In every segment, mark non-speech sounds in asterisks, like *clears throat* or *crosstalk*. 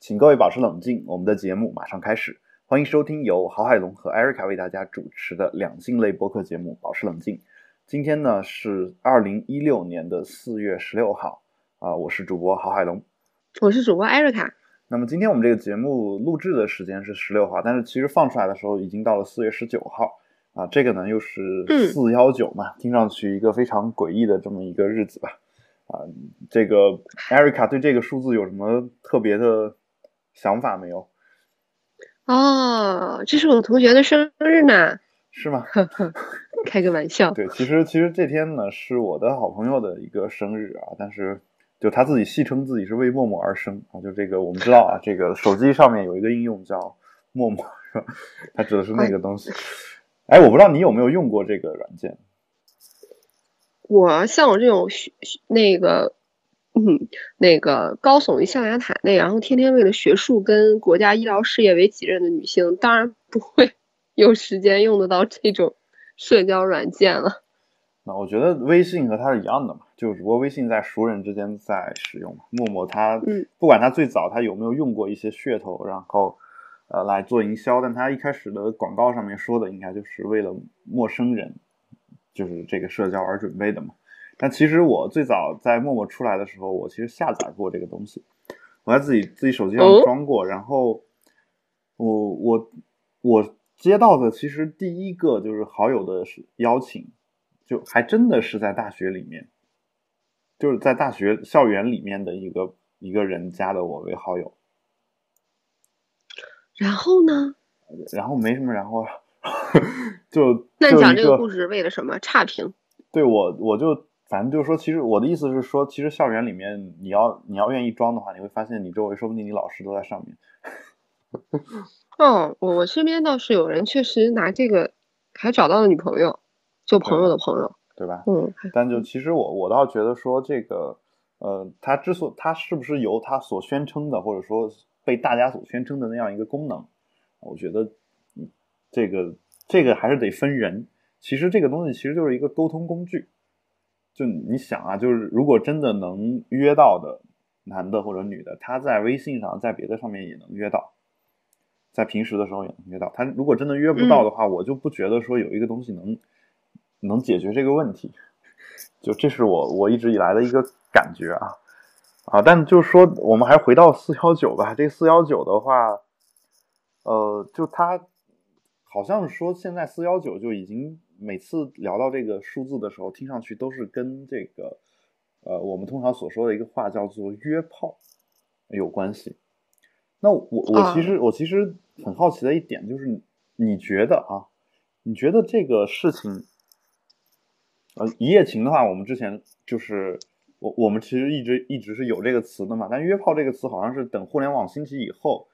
请各位保持冷静，我们的节目马上开始。欢迎收听由郝海龙和艾瑞卡为大家主持的两性类播客节目《保持冷静》。今天呢是二零一六年的四月十六号啊，我是主播郝海龙，我是主播艾瑞卡。那么今天我们这个节目录制的时间是十六号，但是其实放出来的时候已经到了四月十九号啊。这个呢又是四幺九嘛，听上去一个非常诡异的这么一个日子吧。啊，这个艾瑞卡对这个数字有什么特别的想法没有？哦，这是我同学的生日呢，是吗？*laughs* 开个玩笑。对，其实其实这天呢是我的好朋友的一个生日啊，但是就他自己戏称自己是为陌陌而生啊，就这个我们知道啊，这个手机上面有一个应用叫陌陌，是吧？他指的是那个东西。哎，我不知道你有没有用过这个软件。我像我这种学那个，嗯，那个高耸于象牙塔内，然后天天为了学术跟国家医疗事业为己任的女性，当然不会有时间用得到这种社交软件了。那我觉得微信和它是一样的嘛，就只不过微信在熟人之间在使用嘛。陌陌它，嗯，不管它最早它有没有用过一些噱头，然后呃来做营销，但它一开始的广告上面说的应该就是为了陌生人。就是这个社交而准备的嘛，但其实我最早在陌陌出来的时候，我其实下载过这个东西，我在自己自己手机上装过，然后我我我接到的其实第一个就是好友的邀请，就还真的是在大学里面，就是在大学校园里面的一个一个人加的我为好友，然后呢？然后没什么然后。*laughs* 就那你讲这个故事为了什么？差评？对我，我就反正就是说，其实我的意思是说，其实校园里面，你要你要愿意装的话，你会发现你周围说不定你老师都在上面。*laughs* 哦，我我身边倒是有人确实拿这个还找到了女朋友，就朋友的朋友，对吧？嗯。但就其实我我倒觉得说这个，呃，他之所他是不是由他所宣称的，或者说被大家所宣称的那样一个功能，我觉得这个。这个还是得分人。其实这个东西其实就是一个沟通工具。就你想啊，就是如果真的能约到的男的或者女的，他在微信上，在别的上面也能约到，在平时的时候也能约到。他如果真的约不到的话，我就不觉得说有一个东西能能解决这个问题。*laughs* 就这是我我一直以来的一个感觉啊啊！但就是说，我们还是回到四幺九吧。这四幺九的话，呃，就他。好像说现在四幺九就已经每次聊到这个数字的时候，听上去都是跟这个呃我们通常所说的一个话叫做约炮有关系。那我我其实我其实很好奇的一点就是，你觉得啊，你觉得这个事情，呃一夜情的话，我们之前就是我我们其实一直一直是有这个词的嘛，但约炮这个词好像是等互联网兴起以后，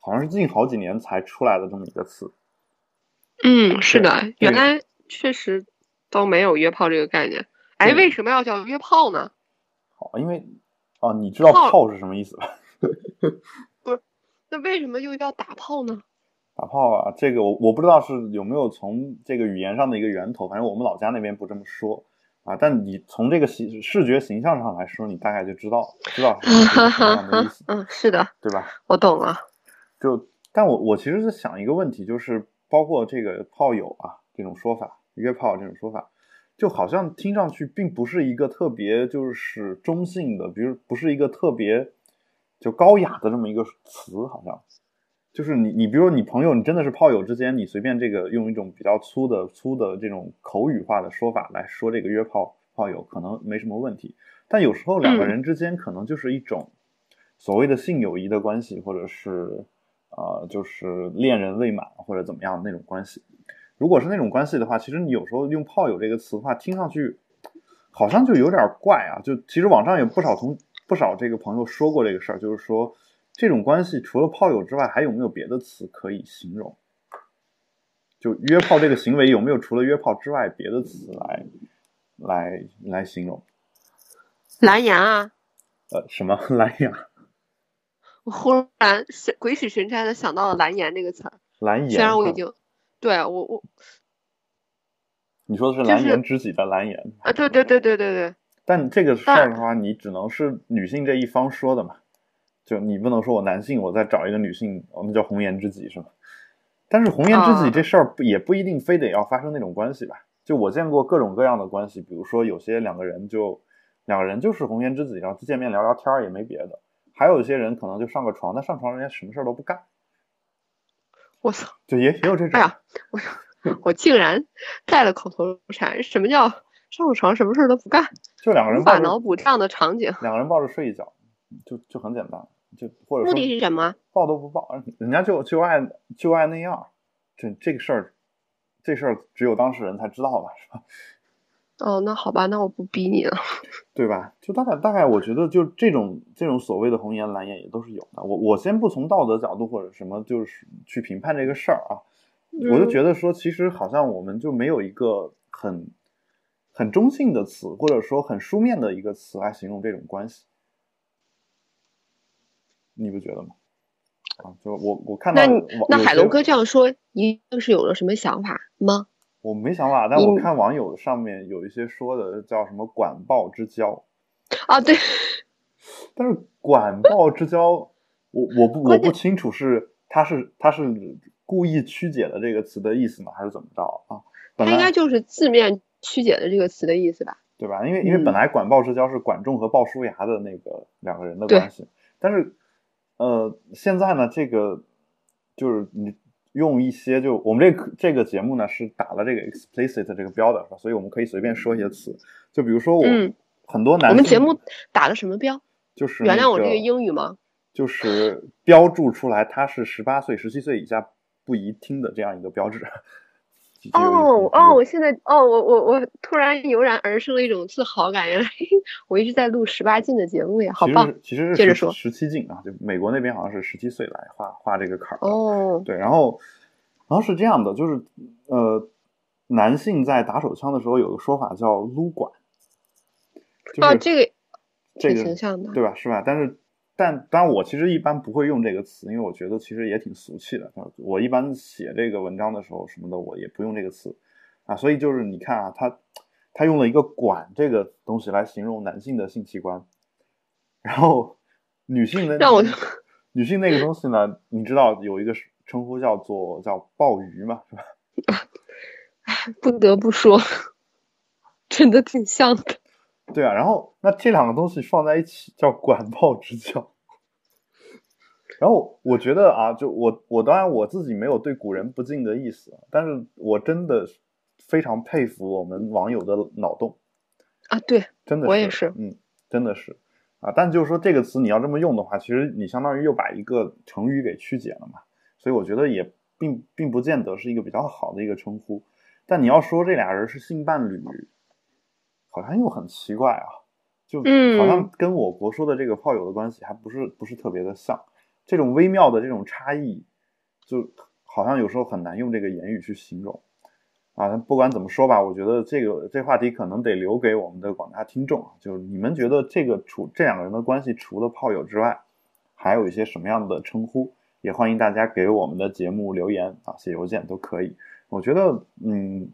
好像是近好几年才出来的这么一个词。嗯，是的，原来确实都没有约炮这个概念。哎，为什么要叫约炮呢？好，因为啊，你知道炮是什么意思吧？*laughs* *laughs* 不是，那为什么又叫打炮呢？打炮啊，这个我我不知道是有没有从这个语言上的一个源头，反正我们老家那边不这么说啊。但你从这个形视觉形象上来说，你大概就知道知道是 *laughs* 什么样的意思。嗯，是的，对吧？我懂了。就，但我我其实是想一个问题，就是。包括这个炮友啊这种说法，约炮这种说法，就好像听上去并不是一个特别就是中性的，比如不是一个特别就高雅的这么一个词，好像就是你你比如你朋友，你真的是炮友之间，你随便这个用一种比较粗的粗的这种口语化的说法来说这个约炮炮友，可能没什么问题。但有时候两个人之间可能就是一种所谓的性友谊的关系，或者是。呃，就是恋人未满或者怎么样那种关系。如果是那种关系的话，其实你有时候用“炮友”这个词的话，听上去好像就有点怪啊。就其实网上有不少同不少这个朋友说过这个事儿，就是说这种关系除了炮友之外，还有没有别的词可以形容？就约炮这个行为有没有除了约炮之外别的词来来来形容？蓝牙啊？呃，什么蓝牙？我忽然神鬼使神差的想到了“蓝颜”这个词儿。蓝颜，虽然我已经对我我，你说的是蓝颜知己的蓝颜啊？对对对对对对。但这个事儿的话，你只能是女性这一方说的嘛？就你不能说我男性，我再找一个女性，我们叫红颜知己是吗？但是红颜知己这事儿也不一定非得要发生那种关系吧？就我见过各种各样的关系，比如说有些两个人就两个人就是红颜知己，然后见面聊聊天儿也没别的；还有一些人可能就上个床，但上床人家什么事儿都不干。我操！就也也有这种。哎呀，我我竟然带了口头禅，什么叫上了床什么事儿都不干？就两个人无法脑补这样的场景。两个人抱着睡一觉，就就很简单，就或者目的是什么？抱都不抱，人家就就爱就爱那样，这这个事儿，这事儿只有当事人才知道吧，是吧？哦，那好吧，那我不逼你了。*laughs* 对吧？就大概大概，我觉得就这种这种所谓的红颜蓝颜也都是有的。我我先不从道德角度或者什么，就是去评判这个事儿啊，我就嗯觉得说，其实好像我们就没有一个很很中性的词，或者说很书面的一个词来形容这种关系，你不觉得吗？啊，就我我看到那海龙哥这样说，一定是有了什么想法吗？我没想法，但我看网友上面有一些说的叫什么“管鲍之交啊，对，”，但是“管鲍之交”，我我不我不清楚是他是他是故意曲解了这个词的意思吗，还是怎么着啊？本来应该就是字面曲解的这个词的意思吧？对吧？因为因为嗯本来管鲍之交是管仲和鲍叔牙的那个两个人的关系，但是呃，现在呢，这个就是你用一些就我们这个这个节目呢是打了这个 explicit 这个标的，是吧？所以我们可以随便说一些词，就比如说我、嗯很多男性我们节目打了什么标？就是原谅我这个个英语吗？就是标注出来他是十八岁、十七岁以下不宜听的这样一个标志。哦哦，我现在哦，我我我突然油然而生了一种自豪感，原来我一直在录十八禁的节目呀，好棒其实接着说十十七禁啊，就美国那边好像是十七岁来画画这个坎儿。哦，对，然后然后是这样的，就是呃，男性在打手枪的时候有个说法叫撸管，就是、啊，这个这个形象的，对吧？是吧？但是，但当然，我其实一般不会用这个词，因为我觉得其实也挺俗气的。我一般写这个文章的时候什么的，我也不用这个词啊。所以就是你看啊，他他用了一个“管”这个东西来形容男性的性器官，然后女性的让我女性那个东西呢，你知道有一个称呼叫做叫鲍鱼嘛，是吧？*laughs* 不得不说，真的挺像的。对啊，然后那这两个东西放在一起叫管鲍之交。然后我觉得啊，就我我当然我自己没有对古人不敬的意思，但是我真的非常佩服我们网友的脑洞，啊，对，真的我也是嗯，真的是啊。但就是说这个词你要这么用的话，其实你相当于又把一个成语给曲解了嘛，所以我觉得也并并不见得是一个比较好的一个称呼。但你要说这俩人是性伴侣，好像又很奇怪啊，就嗯好像跟我国说的这个炮友的关系还不是不是特别的像，这种微妙的这种差异，就好像有时候很难用这个言语去形容啊。不管怎么说吧，我觉得这个这话题可能得留给我们的广大听众啊，就是你们觉得这个除这两个人的关系除了炮友之外，还有一些什么样的称呼？也欢迎大家给我们的节目留言啊，写邮件都可以。我觉得，嗯，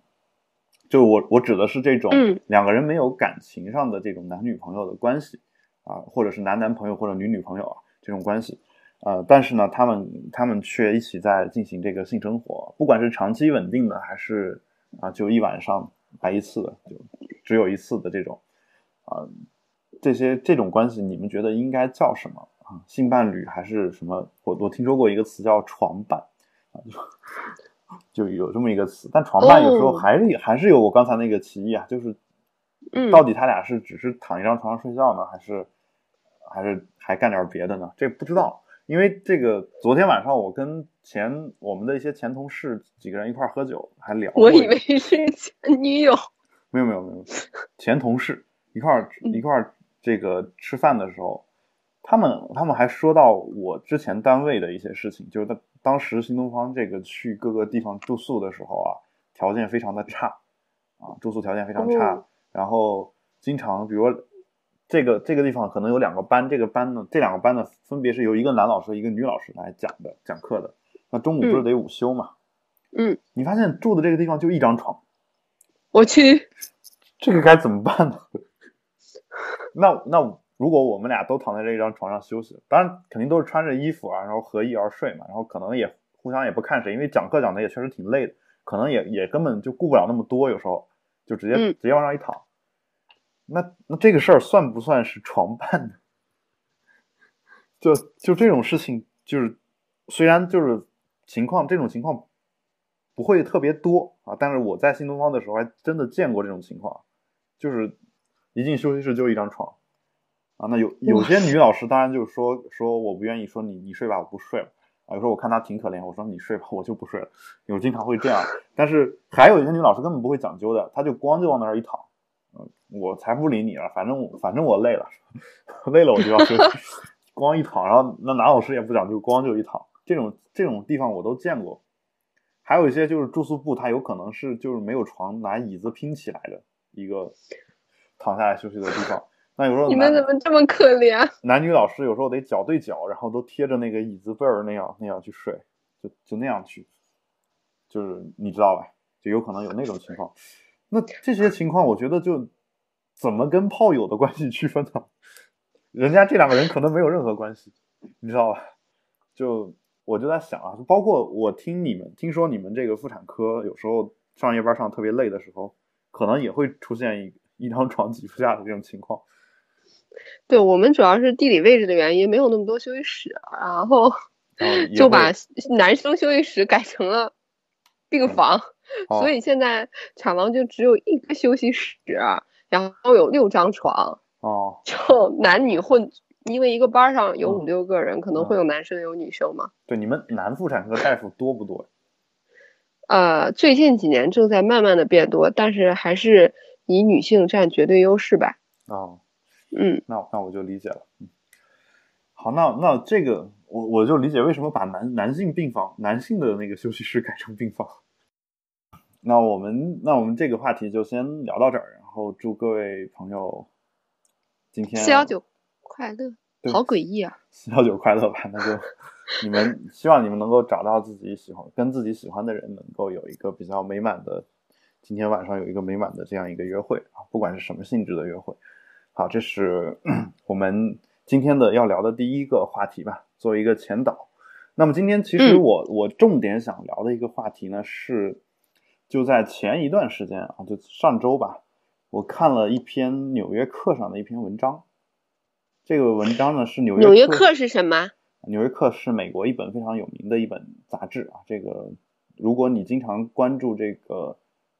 就我我指的是这种嗯两个人没有感情上的这种男女朋友的关系啊，或者是男男朋友或者女女朋友啊这种关系，呃，但是呢，他们他们却一起在进行这个性生活，不管是长期稳定的，还是啊就一晚上来一次的，就只有一次的这种啊，这些这种关系，你们觉得应该叫什么啊？性伴侣还是什么？我我听说过一个词叫床伴啊，就就有这么一个词，但床伴有时候哦还是、还是有我刚才那个歧义啊，就是嗯到底他俩是只是躺一张床上睡觉呢，还是还是还干点别的呢？这不知道，因为这个昨天晚上我跟前我们的一些前同事几个人一块喝酒，还聊。我以为是前女友。没有没有没有，前同事一块一块这个吃饭的时候，他们他们还说到我之前单位的一些事情，就是当当时新东方这个去各个地方住宿的时候啊，条件非常的差啊，住宿条件非常差，哦然后经常比如说这个这个地方可能有两个班，这个班呢这两个班呢分别是由一个男老师一个女老师来讲的讲课的，那中午不是嗯得午休嘛？嗯，你发现住的这个地方就一张床。我去，这个该怎么办呢？*laughs* 那那如果我们俩都躺在这张床上休息，当然肯定都是穿着衣服啊，然后合衣而睡嘛，然后可能也互相也不看谁，因为讲课讲的也确实挺累的，可能也也根本就顾不了那么多，有时候就直接、嗯直接往上一躺。那那这个事儿算不算是床伴呢？就就这种事情，就是虽然就是情况这种情况不会特别多啊，但是我在新东方的时候还真的见过这种情况，就是一进休息室就一张床啊。那有有些女老师当然就是说说我不愿意，说你你睡吧，我不睡了啊。有时候我看她挺可怜，我说你睡吧，我就不睡了。有经常会这样，但是还有一些女老师根本不会讲究的，她就光就往那儿一躺，嗯，我才不理你了，反正我反正我累了，*laughs* 累了我就要休息，*laughs* 光一躺，然后那男老师也不讲究，光就一躺，这种这种地方我都见过。还有一些就是住宿部，它有可能是就是没有床，拿椅子拼起来的一个躺下来休息的地方。那有时候你们怎么这么可怜？*laughs* 男女老师有时候得脚对脚，然后都贴着那个椅子背儿那样那样去睡，就就那样去，就是你知道吧？就有可能有那种情况。那这些情况，我觉得就怎么跟炮友的关系区分呢？人家这两个人可能没有任何关系，你知道吧？就我就在想啊，包括我听你们听说你们这个妇产科有时候上夜班上特别累的时候，可能也会出现一一张床挤不下的这种情况。对我们主要是地理位置的原因，没有那么多休息室，然后 *laughs* 就把男生休息室改成了病房，哦所以现在产房就只有一个休息室，然后有六张床，哦，就男女混，因为一个班上有嗯五六个人，可能会有男生有女生嘛。对，你们男妇产科大夫多不多？呃，最近几年正在慢慢的变多，但是还是以女性占绝对优势吧。哦，嗯，那那我就理解了。嗯，好，那那这个我我就理解为什么把男男性病房、男性的那个休息室改成病房。那我们那我们这个话题就先聊到这儿，然后祝各位朋友今天四幺九快乐，对好诡异啊！四幺九快乐吧，那就 *laughs* 你们希望你们能够找到自己喜欢、跟自己喜欢的人，能够有一个比较美满的，今天晚上有一个美满的这样一个约会啊，不管是什么性质的约会。好，这是 *clears throat* 我们今天的要聊的第一个话题吧，作为一个前导。那么今天其实嗯我、我重点想聊的一个话题呢是，就在前一段时间啊，就上周吧，我看了一篇《纽约客》上的一篇文章。这个文章呢是纽约纽约客是什么？纽约客是美国一本非常有名的一本杂志啊。这个，如果你经常关注这个，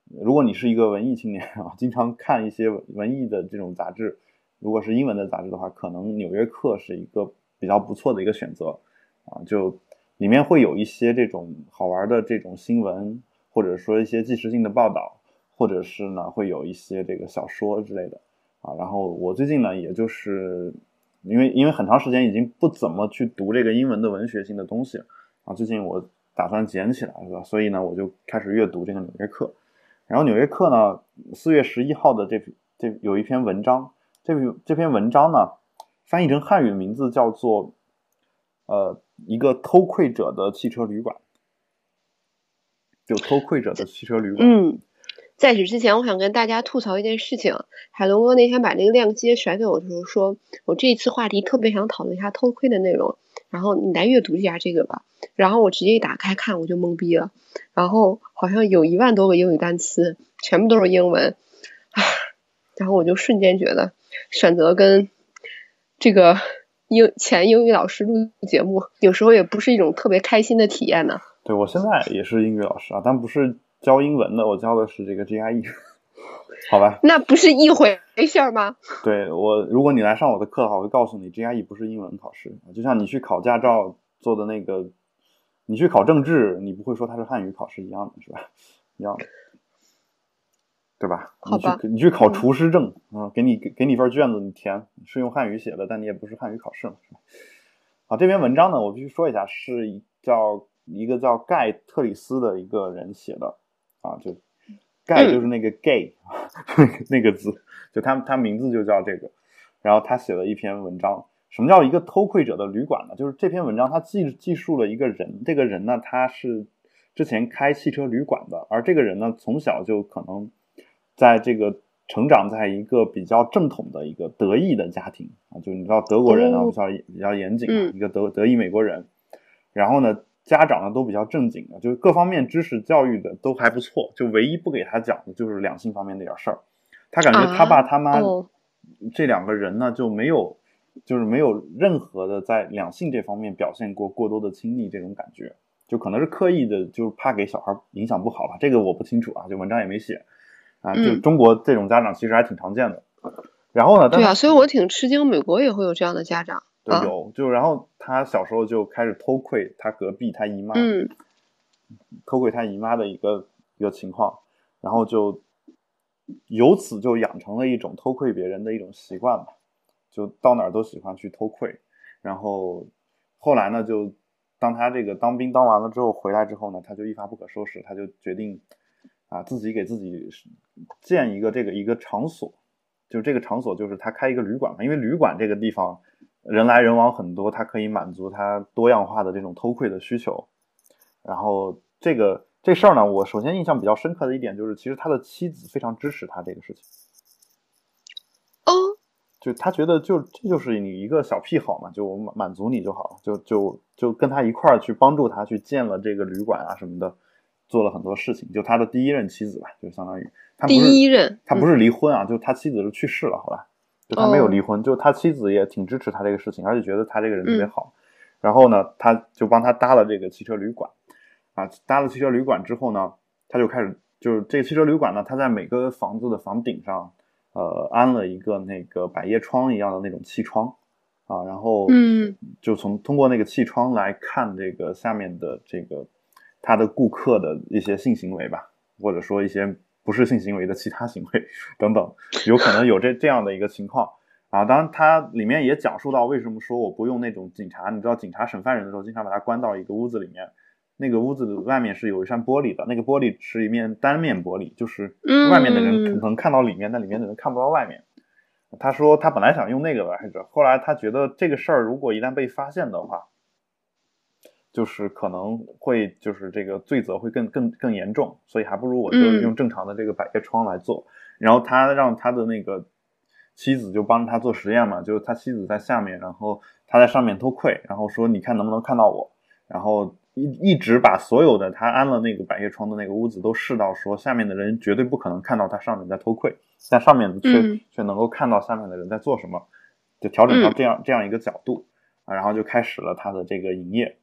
如果你是一个文艺青年啊，经常看一些文文艺的这种杂志，如果是英文的杂志的话，可能纽约客是一个比较不错的一个选择啊。就里面会有一些这种好玩的这种新闻，或者说一些纪实性的报道，或者是呢会有一些这个小说之类的啊。然后我最近呢，也就是因为因为很长时间已经不怎么去读这个英文的文学性的东西啊，最近我打算捡起来，是吧？所以呢，我就开始阅读这个《纽约客》。然后《纽约客》呢，四月十一号的这这有一篇文章，这篇这篇文章呢，翻译成汉语的名字叫做呃一个偷窥者的汽车旅馆，就偷窥者的汽车旅馆。嗯，在此之前，我想跟大家吐槽一件事情。海龙哥那天把那个链接甩给我的时候说，我这一次话题特别想讨论一下偷窥的内容，然后你来阅读一下这个吧。然后我直接一打开看，我就懵逼了。然后好像有一万多个英语单词，全部都是英文，然后我就瞬间觉得选择跟这个英前英语老师录节目，有时候也不是一种特别开心的体验呢。对我现在也是英语老师啊，但不是教英文的，我教的是这个 GRE，*laughs* 好吧？那不是一回事儿吗？对我，如果你来上我的课的话，我会告诉你 GRE 不是英文考试，就像你去考驾照做的那个，你去考政治，你不会说它是汉语考试一样的，是吧？一样的，对吧？好吧你去你去考厨师证啊、给你给给你份卷子，你填是用汉语写的，但你也不是汉语考试嘛，是吧？好，这篇文章呢，我必须说一下，是一叫一个叫盖特里斯的一个人写的啊，就盖就是那个 gay、*laughs* 那个字，就他他名字就叫这个，然后他写了一篇文章。什么叫一个偷窥者的旅馆呢？就是这篇文章他记记述了一个人，这个人呢他是之前开汽车旅馆的，而这个人呢从小就可能在这个成长在一个比较正统的一个德裔的家庭啊，就你知道德国人啊比较比较严谨啊，一个德德裔美国人，然后呢，家长呢都比较正经的，就是各方面知识教育的都还不错，就唯一不给他讲的就是两性方面那点事儿。他感觉他爸他妈这两个人呢就没有，就是没有任何的在两性这方面表现过过多的亲密这种感觉，就可能是刻意的，就是怕给小孩影响不好吧，这个我不清楚啊，就文章也没写。啊，就中国这种家长其实还挺常见的。然后呢？对啊，所以我挺吃惊，美国也会有这样的家长。对，有就然后他小时候就开始偷窥他隔壁他姨妈，嗯，偷窥他姨妈的一个一个情况，然后就由此就养成了一种偷窥别人的一种习惯吧，就到哪儿都喜欢去偷窥。然后后来呢，就当他这个当兵当完了之后回来之后呢，他就一发不可收拾，他就决定。啊，自己给自己建一个这个一个场所，就这个场所就是他开一个旅馆嘛，因为旅馆这个地方人来人往很多，他可以满足他多样化的这种偷窥的需求。然后这个这事儿呢，我首先印象比较深刻的一点就是，其实他的妻子非常支持他这个事情。哦，就他觉得就这就是你一个小癖好嘛，就我满满足你就好了，就就就跟他一块儿去帮助他去建了这个旅馆啊什么的。做了很多事情，就他的第一任妻子吧，就相当于他第一任，他不是离婚啊，就他妻子是去世了，好吧就他没有离婚，就他妻子也挺支持他这个事情，而且觉得他这个人特别好。然后呢，他就帮他搭了这个汽车旅馆，啊，搭了汽车旅馆之后呢，他就开始就是这个汽车旅馆呢，他在每个房子的房顶上，呃，安了一个那个百叶窗一样的那种气窗，啊，然后嗯，就从通过那个气窗来看这个下面的这个。他的顾客的一些性行为吧，或者说一些不是性行为的其他行为 *laughs* 等等，有可能有这这样的一个情况啊。当然，他里面也讲述到为什么说我不用那种警察，你知道，警察审犯人的时候，经常把他关到一个屋子里面，那个屋子的外面是有一扇玻璃的，那个玻璃是一面单面玻璃，就是外面的人能看到里面，但里面的人看不到外面。他说他本来想用那个来着，后来他觉得这个事儿如果一旦被发现的话。就是可能会就是这个罪责会更更更严重，所以还不如我就用正常的这个百叶窗来做。然后他让他的那个妻子就帮着他做实验嘛，就是他妻子在下面，然后他在上面偷窥，然后说你看能不能看到我。然后一一直把所有的他安了那个百叶窗的那个屋子都试到说下面的人绝对不可能看到他上面在偷窥，但上面的却却能够看到下面的人在做什么，就调整到这样这样一个角度啊，然后就开始了他的这个营业。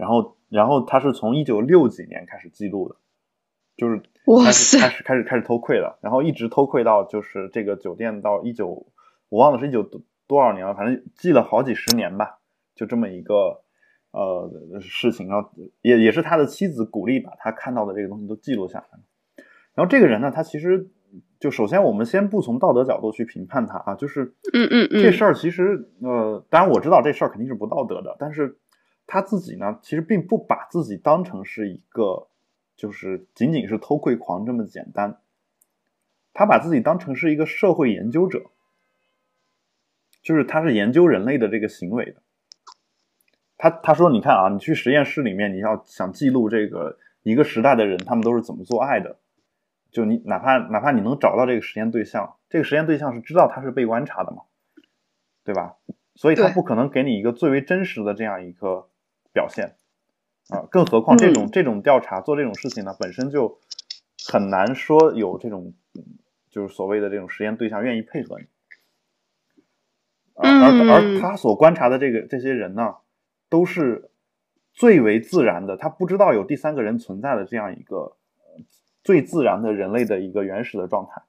然后，然后他是从一九六几年开始记录的，就是开始开始开始开始偷窥了，然后一直偷窥到就是这个酒店到一九，我忘了是一九多多少年了，反正记了好几十年吧，就这么一个呃事情，然后也也是他的妻子鼓励把他看到的这个东西都记录下来。然后这个人呢，他其实就首先我们先不从道德角度去评判他啊，就是嗯嗯嗯，这事儿其实呃，当然我知道这事儿肯定是不道德的，但是。他自己呢，其实并不把自己当成是一个，就是仅仅是偷窥狂这么简单。他把自己当成是一个社会研究者，就是他是研究人类的这个行为的。他他说：“你看啊，你去实验室里面，你要想记录这个一个时代的人，他们都是怎么做爱的。就你哪怕哪怕你能找到这个实验对象，这个实验对象是知道他是被观察的嘛，对吧？所以他不可能给你一个最为真实的这样一个。”表现啊，更何况这种这种调查做这种事情呢，本身就很难说有这种就是所谓的这种实验对象愿意配合你。而而他所观察的这个这些人呢，都是最为自然的，他不知道有第三个人存在的这样一个最自然的人类的一个原始的状态。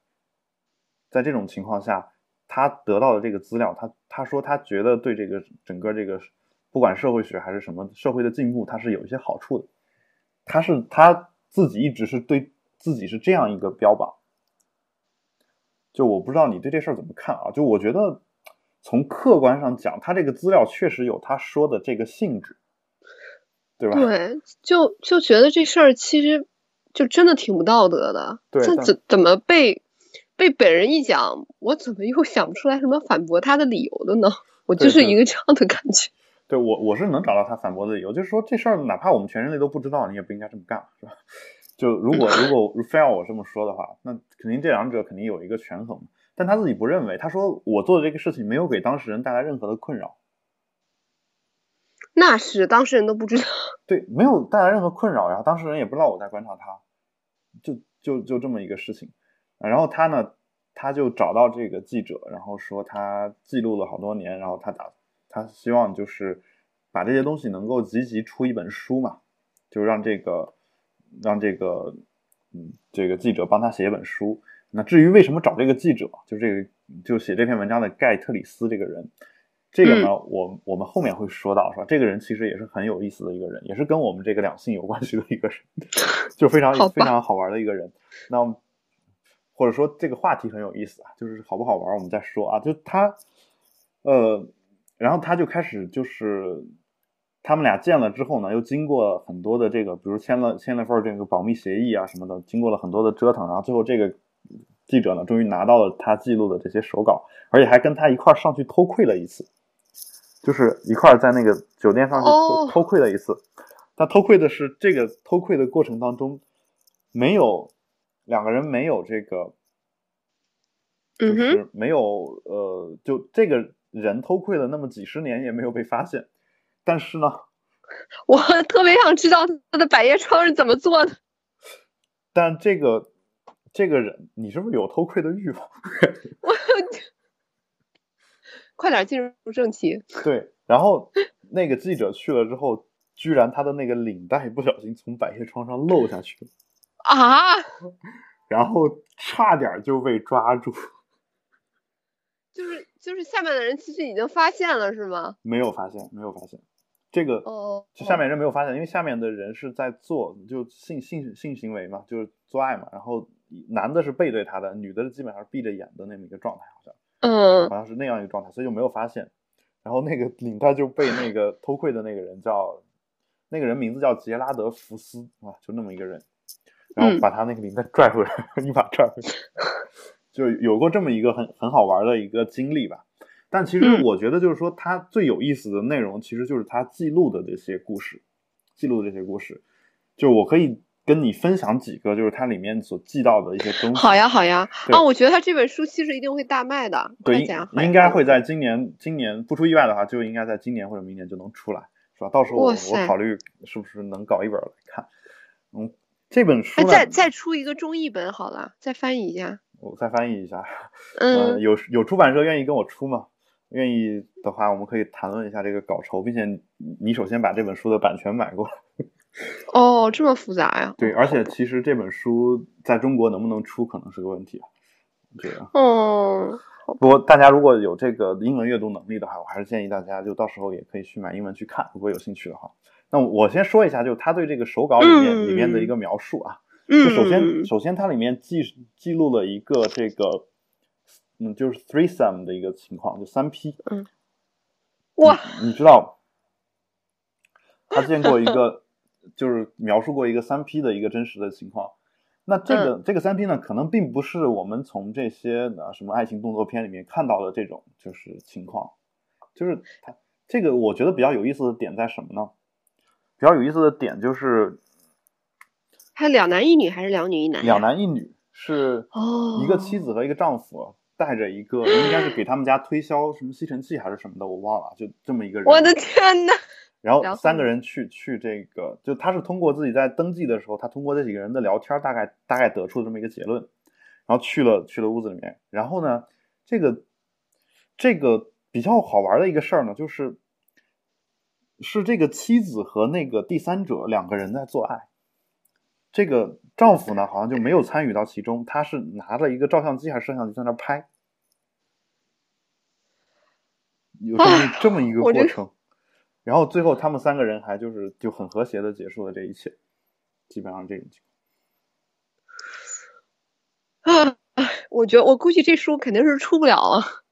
在这种情况下，他得到的这个资料，他他说他觉得对这个整个这个。不管社会学还是什么社会的进步，它是有一些好处的。他是他自己一直是对自己是这样一个标榜。就我不知道你对这事儿怎么看啊？就我觉得从客观上讲，他这个资料确实有他说的这个性质，对吧？对，就就觉得这事儿其实就真的挺不道德的。对，这怎怎么被被本人一讲，我怎么又想不出来什么反驳他的理由的呢？我就是一个这样的感觉。对我我是能找到他反驳的理由，就是说这事儿哪怕我们全人类都不知道，你也不应该这么干，是吧？*laughs* 就如果如果非要我这么说的话，那肯定这两者肯定有一个权衡。但他自己不认为，他说我做的这个事情没有给当事人带来任何的困扰。那是当事人都不知道。对，没有带来任何困扰然后，当事人也不知道我在观察他，就就就这么一个事情。然后他呢，他就找到这个记者，然后说他记录了好多年，然后他打他希望就是把这些东西能够集集出一本书嘛，就让这个让这个嗯这个记者帮他写一本书。那至于为什么找这个记者，就这个就写这篇文章的盖特里斯这个人，这个呢，我我们后面会说到，是吧？这个人其实也是很有意思的一个人，也是跟我们这个两性有关系的一个人，*laughs* 就非常非常好玩的一个人。那或者说这个话题很有意思啊，就是好不好玩，我们再说啊。就他，呃，然后他就开始就是他们俩见了之后呢，又经过很多的这个，比如签了签了份这个保密协议啊什么的，经过了很多的折腾，然后最后这个。记者呢，终于拿到了他记录的这些手稿，而且还跟他一块上去偷窥了一次，就是一块在那个酒店上去偷偷窥了一次。他偷窥的是这个偷窥的过程当中，没有两个人没有这个，就是没有呃，就这个人偷窥了那么几十年也没有被发现。但是呢，*laughs* 我特别想知道他的百叶窗是怎么做的。但这个。这个人，你是不是有偷窥的欲望？*laughs* 我 *laughs* 快点进入正题。对，然后那个记者去了之后，居然他的那个领带不小心从百叶窗上漏下去了啊！然后差点就被抓住。就是就是下面的人其实已经发现了，是吗？没有发现，没有发现。这个哦，下面人没有发现，因为下面的人是在做就性性性行为嘛，就是做爱嘛，然后。男的是背对他的，女的基本上是闭着眼的那么一个状态，好像，嗯，好像是那样一个状态，所以就没有发现。然后那个领带就被那个偷窥的那个人叫，那个人名字叫杰拉德·福斯啊，就那么一个人，然后把他那个领带拽回来，*laughs* 一把拽回来，就有过这么一个很很好玩的一个经历吧。但其实我觉得就是说，它最有意思的内容其实就是它记录的这些故事，记录的这些故事，就我可以。跟你分享几个，就是它里面所记到的一些东西。好呀，好呀。啊，我觉得他这本书其实一定会大卖的。对，应该会在今年，今年不出意外的话，就应该在今年或者明年就能出来，是吧？到时候我我考虑是不是能搞一本来看。嗯，这本书再再出一个中译本好了，再翻译一下。我再翻译一下。嗯，有有出版社愿意跟我出吗？愿意的话，我们可以谈论一下这个稿酬，并且你首先把这本书的版权买过来。哦，这么复杂呀？对，而且其实这本书在中国能不能出，可能是个问题。这样。哦。不过大家如果有这个英文阅读能力的话，我还是建议大家就到时候也可以去买英文去看，如果有兴趣的话。那我先说一下，就他对这个手稿里面里面的一个描述啊。嗯。就首先，首先它里面记记录了一个这个，嗯，就是 threesome 的一个情况，就三 P。嗯。哇。你知道，他见过一个。*laughs* 就是描述过一个三 P 的一个真实的情况，那这个这个三 P 呢，可能并不是我们从这些啊什么爱情动作片里面看到的这种就是情况，就是它这个我觉得比较有意思的点在什么呢？比较有意思的点就是，他两男一女还是两女一男？两男一女是一个妻子和一个丈夫带着一个应该是给他们家推销什么吸尘器还是什么的，我忘了，就这么一个人。我的天呐。然后三个人去去这个，就他是通过自己在登记的时候，他通过这几个人的聊天，大概大概得出这么一个结论，然后去了去了屋子里面。然后呢，这个这个比较好玩的一个事儿呢，就是是这个妻子和那个第三者两个人在做爱，这个丈夫呢好像就没有参与到其中，他是拿着一个照相机还是摄像机在那拍，有这么这么一个过程。然后最后他们三个人还就是就很和谐的结束了这一切，基本上这种情况。啊，*sighs* 我觉得我估计这书肯定是出不了了。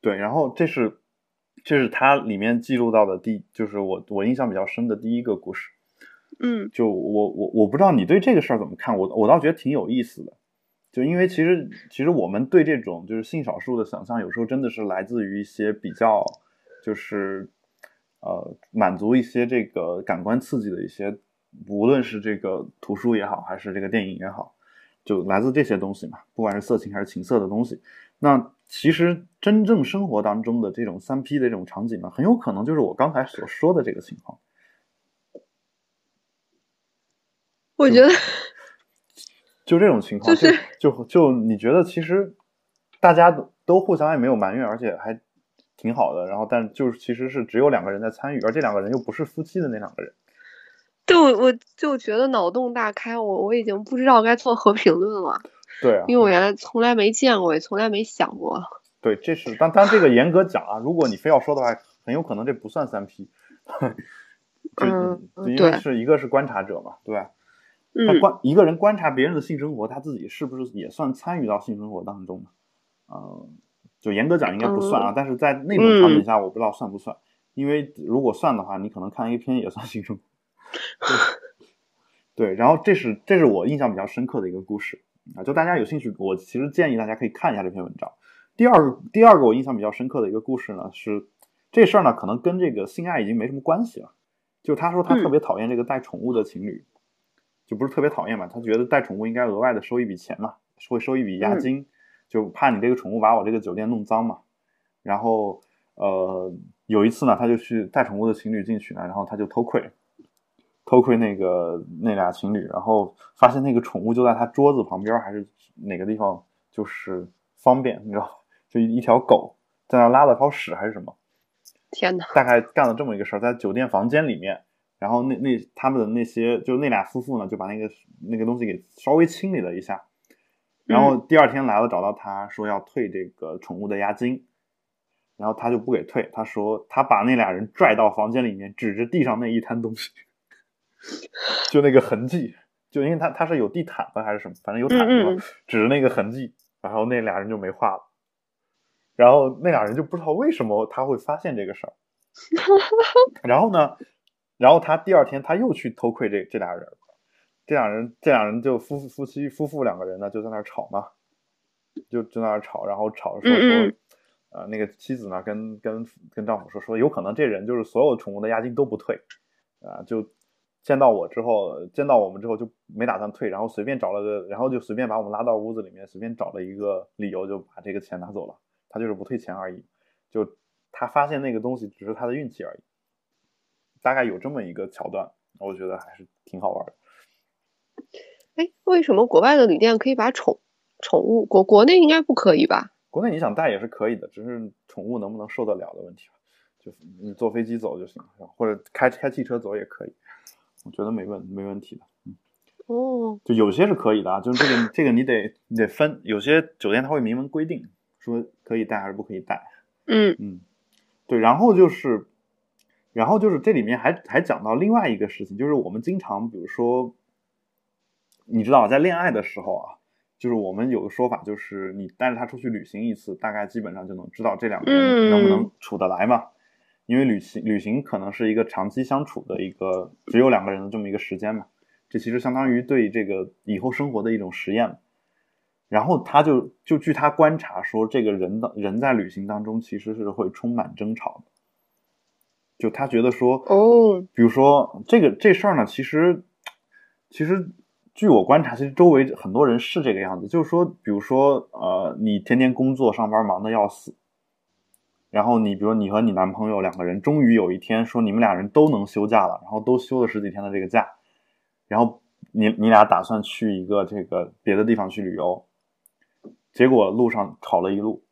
对，然后这是这是它里面记录到的第，就是我我印象比较深的第一个故事。嗯，就我我我不知道你对这个事儿怎么看，我我倒觉得挺有意思的。就因为其实其实我们对这种就是性少数的想象，有时候真的是来自于一些比较就是。呃，满足一些这个感官刺激的一些无论是这个图书也好，还是这个电影也好，就来自这些东西嘛，不管是色情还是情色的东西。那其实真正生活当中的这种三 P 的这种场景呢，很有可能就是我刚才所说的这个情况。我觉得，*laughs* 就这种情况，就是就就你觉得其实大家都都互相也没有埋怨，而且还挺好的。然后，但就是其实是只有两个人在参与，而这两个人又不是夫妻的那两个人。对，我我就觉得脑洞大开，我我已经不知道该做何评论了。对啊，因为我原来从来没见过，也从来没想过。对，这是当当这个严格讲啊，如果你非要说的话，很有可能这不算三 P。*laughs* *laughs* 嗯，因为是一个是观察者嘛，对吧？他观一个人观察别人的性生活，他自己是不是也算参与到性生活当中呢？嗯，就严格讲应该不算啊，但是在那种场景下，我不知道算不算。因为如果算的话，你可能看 A 片也算性生活。对，然后这是这是我印象比较深刻的一个故事啊，就大家有兴趣，我其实建议大家可以看一下这篇文章。第二个第二个我印象比较深刻的一个故事呢，是这事儿呢可能跟这个性爱已经没什么关系了。就他说他特别讨厌这个带宠物的情侣。就不是特别讨厌嘛，他觉得带宠物应该额外的收一笔钱嘛，会收一笔押金，就怕你这个宠物把我这个酒店弄脏嘛。然后，呃，有一次呢，他就去带宠物的情侣进去呢，然后他就偷窥，偷窥那个那俩情侣，然后发现那个宠物就在他桌子旁边，还是哪个地方，就是方便，你知道，*laughs* 就一条狗在那拉了泡屎还是什么？天哪！大概干了这么一个事儿，在酒店房间里面。然后那那他们的那些就那俩夫妇呢，就把那个那个东西给稍微清理了一下，然后第二天来了找到他说要退这个宠物的押金，然后他就不给退，他说他把那俩人拽到房间里面，指着地上那一摊东西，*laughs* 就那个痕迹，就因为他他是有地毯的还是什么，反正有毯子，指着那个痕迹，然后那俩人就没话了，然后那俩人就不知道为什么他会发现这个事儿，*laughs* 然后呢？然后他第二天他又去偷窥这这俩人，这俩人这俩人就夫夫妻夫妇两个人呢就在那吵嘛，就就在那吵，然后吵说说，呃，那个妻子呢跟跟跟丈夫说说，有可能这人就是所有宠物的押金都不退，啊，就见到我之后见到我们之后就没打算退，然后随便找了个，然后就随便把我们拉到屋子里面，随便找了一个理由就把这个钱拿走了，他就是不退钱而已，就他发现那个东西只是他的运气而已。大概有这么一个桥段，我觉得还是挺好玩的。哎，为什么国外的旅店可以把宠宠物国国内应该不可以吧？国内你想带也是可以的，只是宠物能不能受得了的问题吧。就是你坐飞机走就行，或者开开汽车走也可以，我觉得没问没问题的。嗯，哦，就有些是可以的啊，就是这个这个你得你得分，有些酒店它会明文规定说可以带还是不可以带。嗯嗯，对，然后就是。然后就是这里面还还讲到另外一个事情，就是我们经常比如说，你知道在恋爱的时候啊，就是我们有个说法，就是你带着他出去旅行一次，大概基本上就能知道这两个人能不能处得来嘛。因为旅行旅行可能是一个长期相处的一个只有两个人的这么一个时间嘛，这其实相当于对这个以后生活的一种实验。然后他就就据他观察说，这个人的人在旅行当中其实是会充满争吵的。就他觉得说，哦，比如说这个这事儿呢，其实，其实据我观察，其实周围很多人是这个样子。就是说，比如说，呃，你天天工作上班忙的要死，然后你比如你和你男朋友两个人，终于有一天说你们俩人都能休假了，然后都休了十几天的这个假，然后你你俩打算去一个这个别的地方去旅游，结果路上吵了一路，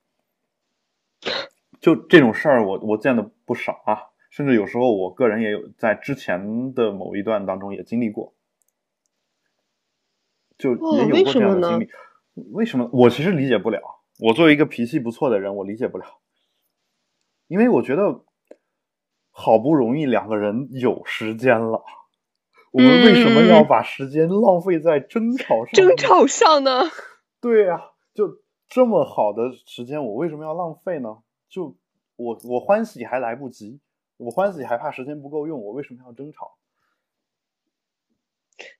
就这种事儿，我我见的不少啊。甚至有时候，我个人也有在之前的某一段当中也经历过，就也有过这样的经历。为什么？我其实理解不了。我作为一个脾气不错的人，我理解不了，因为我觉得好不容易两个人有时间了，我们为什么要把时间浪费在争吵上？争吵上呢？*laughs* 对呀，就这么好的时间，我为什么要浪费呢？就我我欢喜还来不及。我欢喜还怕时间不够用，我为什么要争吵？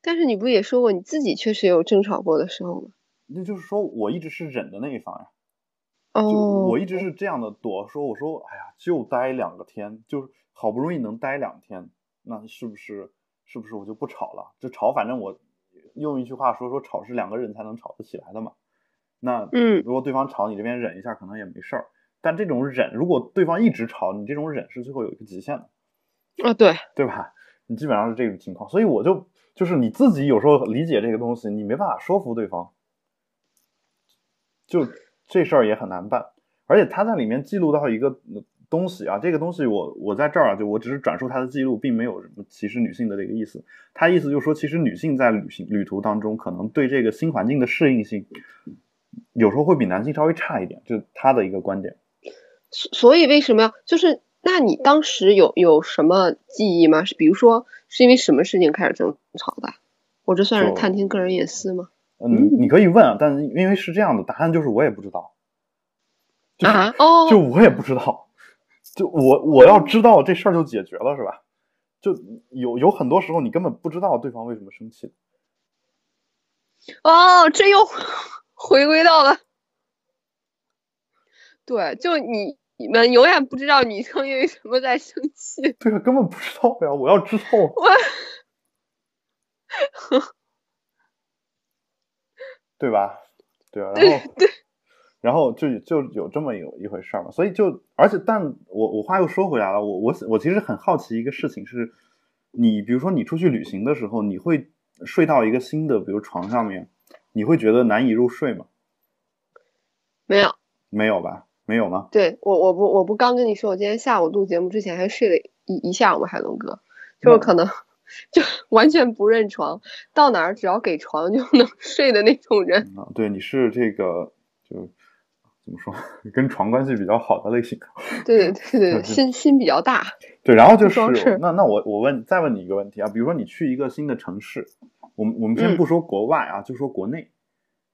但是你不也说过你自己确实有争吵过的时候吗？那就是说我一直是忍的那一方呀。哦，我一直是这样的躲，说我说哎呀，就待两个天，就是好不容易能待两天，那是不是是不是我就不吵了？就吵，反正我用一句话说说，吵是两个人才能吵得起来的嘛。那嗯如果对方吵，你这边忍一下可能也没事儿。但这种忍，如果对方一直吵，你这种忍是最后有一个极限的，啊，对，对吧？你基本上是这种情况，所以我就就是你自己有时候理解这个东西，你没办法说服对方，就这事儿也很难办。而且他在里面记录到一个呃东西啊，这个东西我我在这儿啊，就我只是转述他的记录，并没有什么歧视女性的这个意思。他意思就是说，其实女性在旅行旅途当中，可能对这个新环境的适应性，有时候会比男性稍微差一点，就是他的一个观点。所所以为什么要就是？那你当时有有什么记忆吗？是比如说是因为什么事情开始争吵的？我这算是探听个人隐私吗？嗯，你可以问啊，但是因为是这样的，答案就是我也不知道。就是啊，哦，就我也不知道，就我我要知道这事儿就解决了是吧？就有有很多时候你根本不知道对方为什么生气，哦，这又回归到了，对，就你你们永远不知道女生因为什么在生气。对啊，根本不知道呀！我要知道，我 *laughs* 对吧？对啊，然后对后 *laughs* 然后就就有这么有一回事儿嘛，所以就而且但我我话又说回来了，我我我其实很好奇一个事情是，你比如说你出去旅行的时候，你会睡到一个新的比如床上面，你会觉得难以入睡吗？没有，没有吧？没有吗？对我我不我不刚跟你说，我今天下午录节目之前还睡了一一下午海龙哥，就是可能就 *laughs* 完全不认床，到哪儿只要给床就能睡的那种人。啊，对，你是这个就怎么说，跟床关系比较好的类型。对对对对，对心心比较大。对，然后就是那那我我问再问你一个问题啊，比如说你去一个新的城市，我们我们先嗯不说国外啊，就说国内，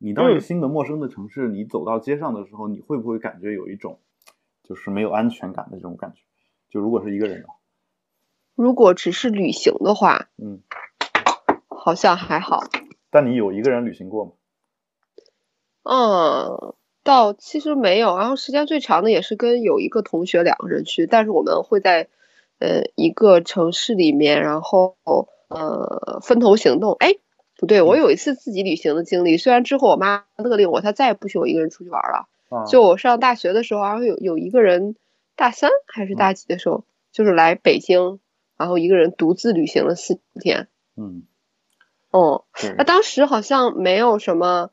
你到一个嗯新的陌生的城市，你走到街上的时候，你会不会感觉有一种就是没有安全感的这种感觉？就如果是一个人的话，如果只是旅行的话，嗯，好像还好。但你有一个人旅行过吗？嗯，到其实没有，然后时间最长的也是跟有一个同学两个人去，但是我们会在呃一个城市里面，然后呃分头行动。哎，不对，我有一次自己旅行的经历，虽然之后我妈勒令我，她再也不许我一个人出去玩了。啊，就我上大学的时候，然后有有一个人大三还是大几的时候，就是来北京，然后一个人独自旅行了四天。嗯，哦、对。那，当时好像没有什么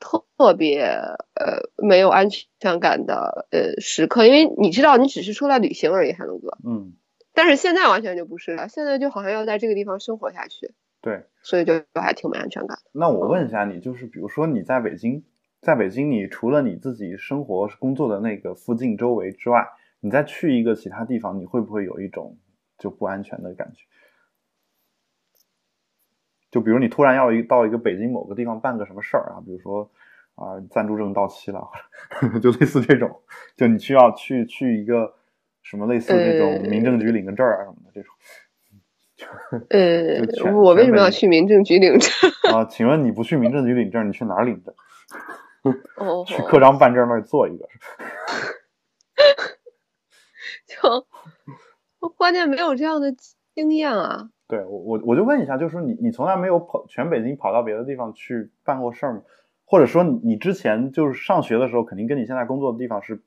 特别呃没有安全感的呃时刻，因为你知道你只是出来旅行而已，海龙哥。嗯，但是现在完全就不是了，现在就好像要在这个地方生活下去，对。所以就就还挺没安全感的。那我问一下你，就是比如说你在北京，在北京，你除了你自己生活工作的那个附近周围之外，你再去一个其他地方，你会不会有一种就不安全的感觉？就比如你突然要一到一个北京某个地方办个什么事儿啊，比如说啊、暂住证到期了，*laughs* 就类似这种，就你需要去去一个什么类似这种呃民政局领个证儿啊什么的这种。呃，*laughs* 我为什么要去民政局领证？*laughs* 啊，请问你不去民政局领证，你去哪儿领证？*laughs* 哦，去刻章办证那儿做一个。就我关键没有这样的经验啊。对我我我就问一下，就是说你你从来没有跑全北京跑到别的地方去办过事儿吗？或者说你你之前就是上学的时候，肯定跟你现在工作的地方是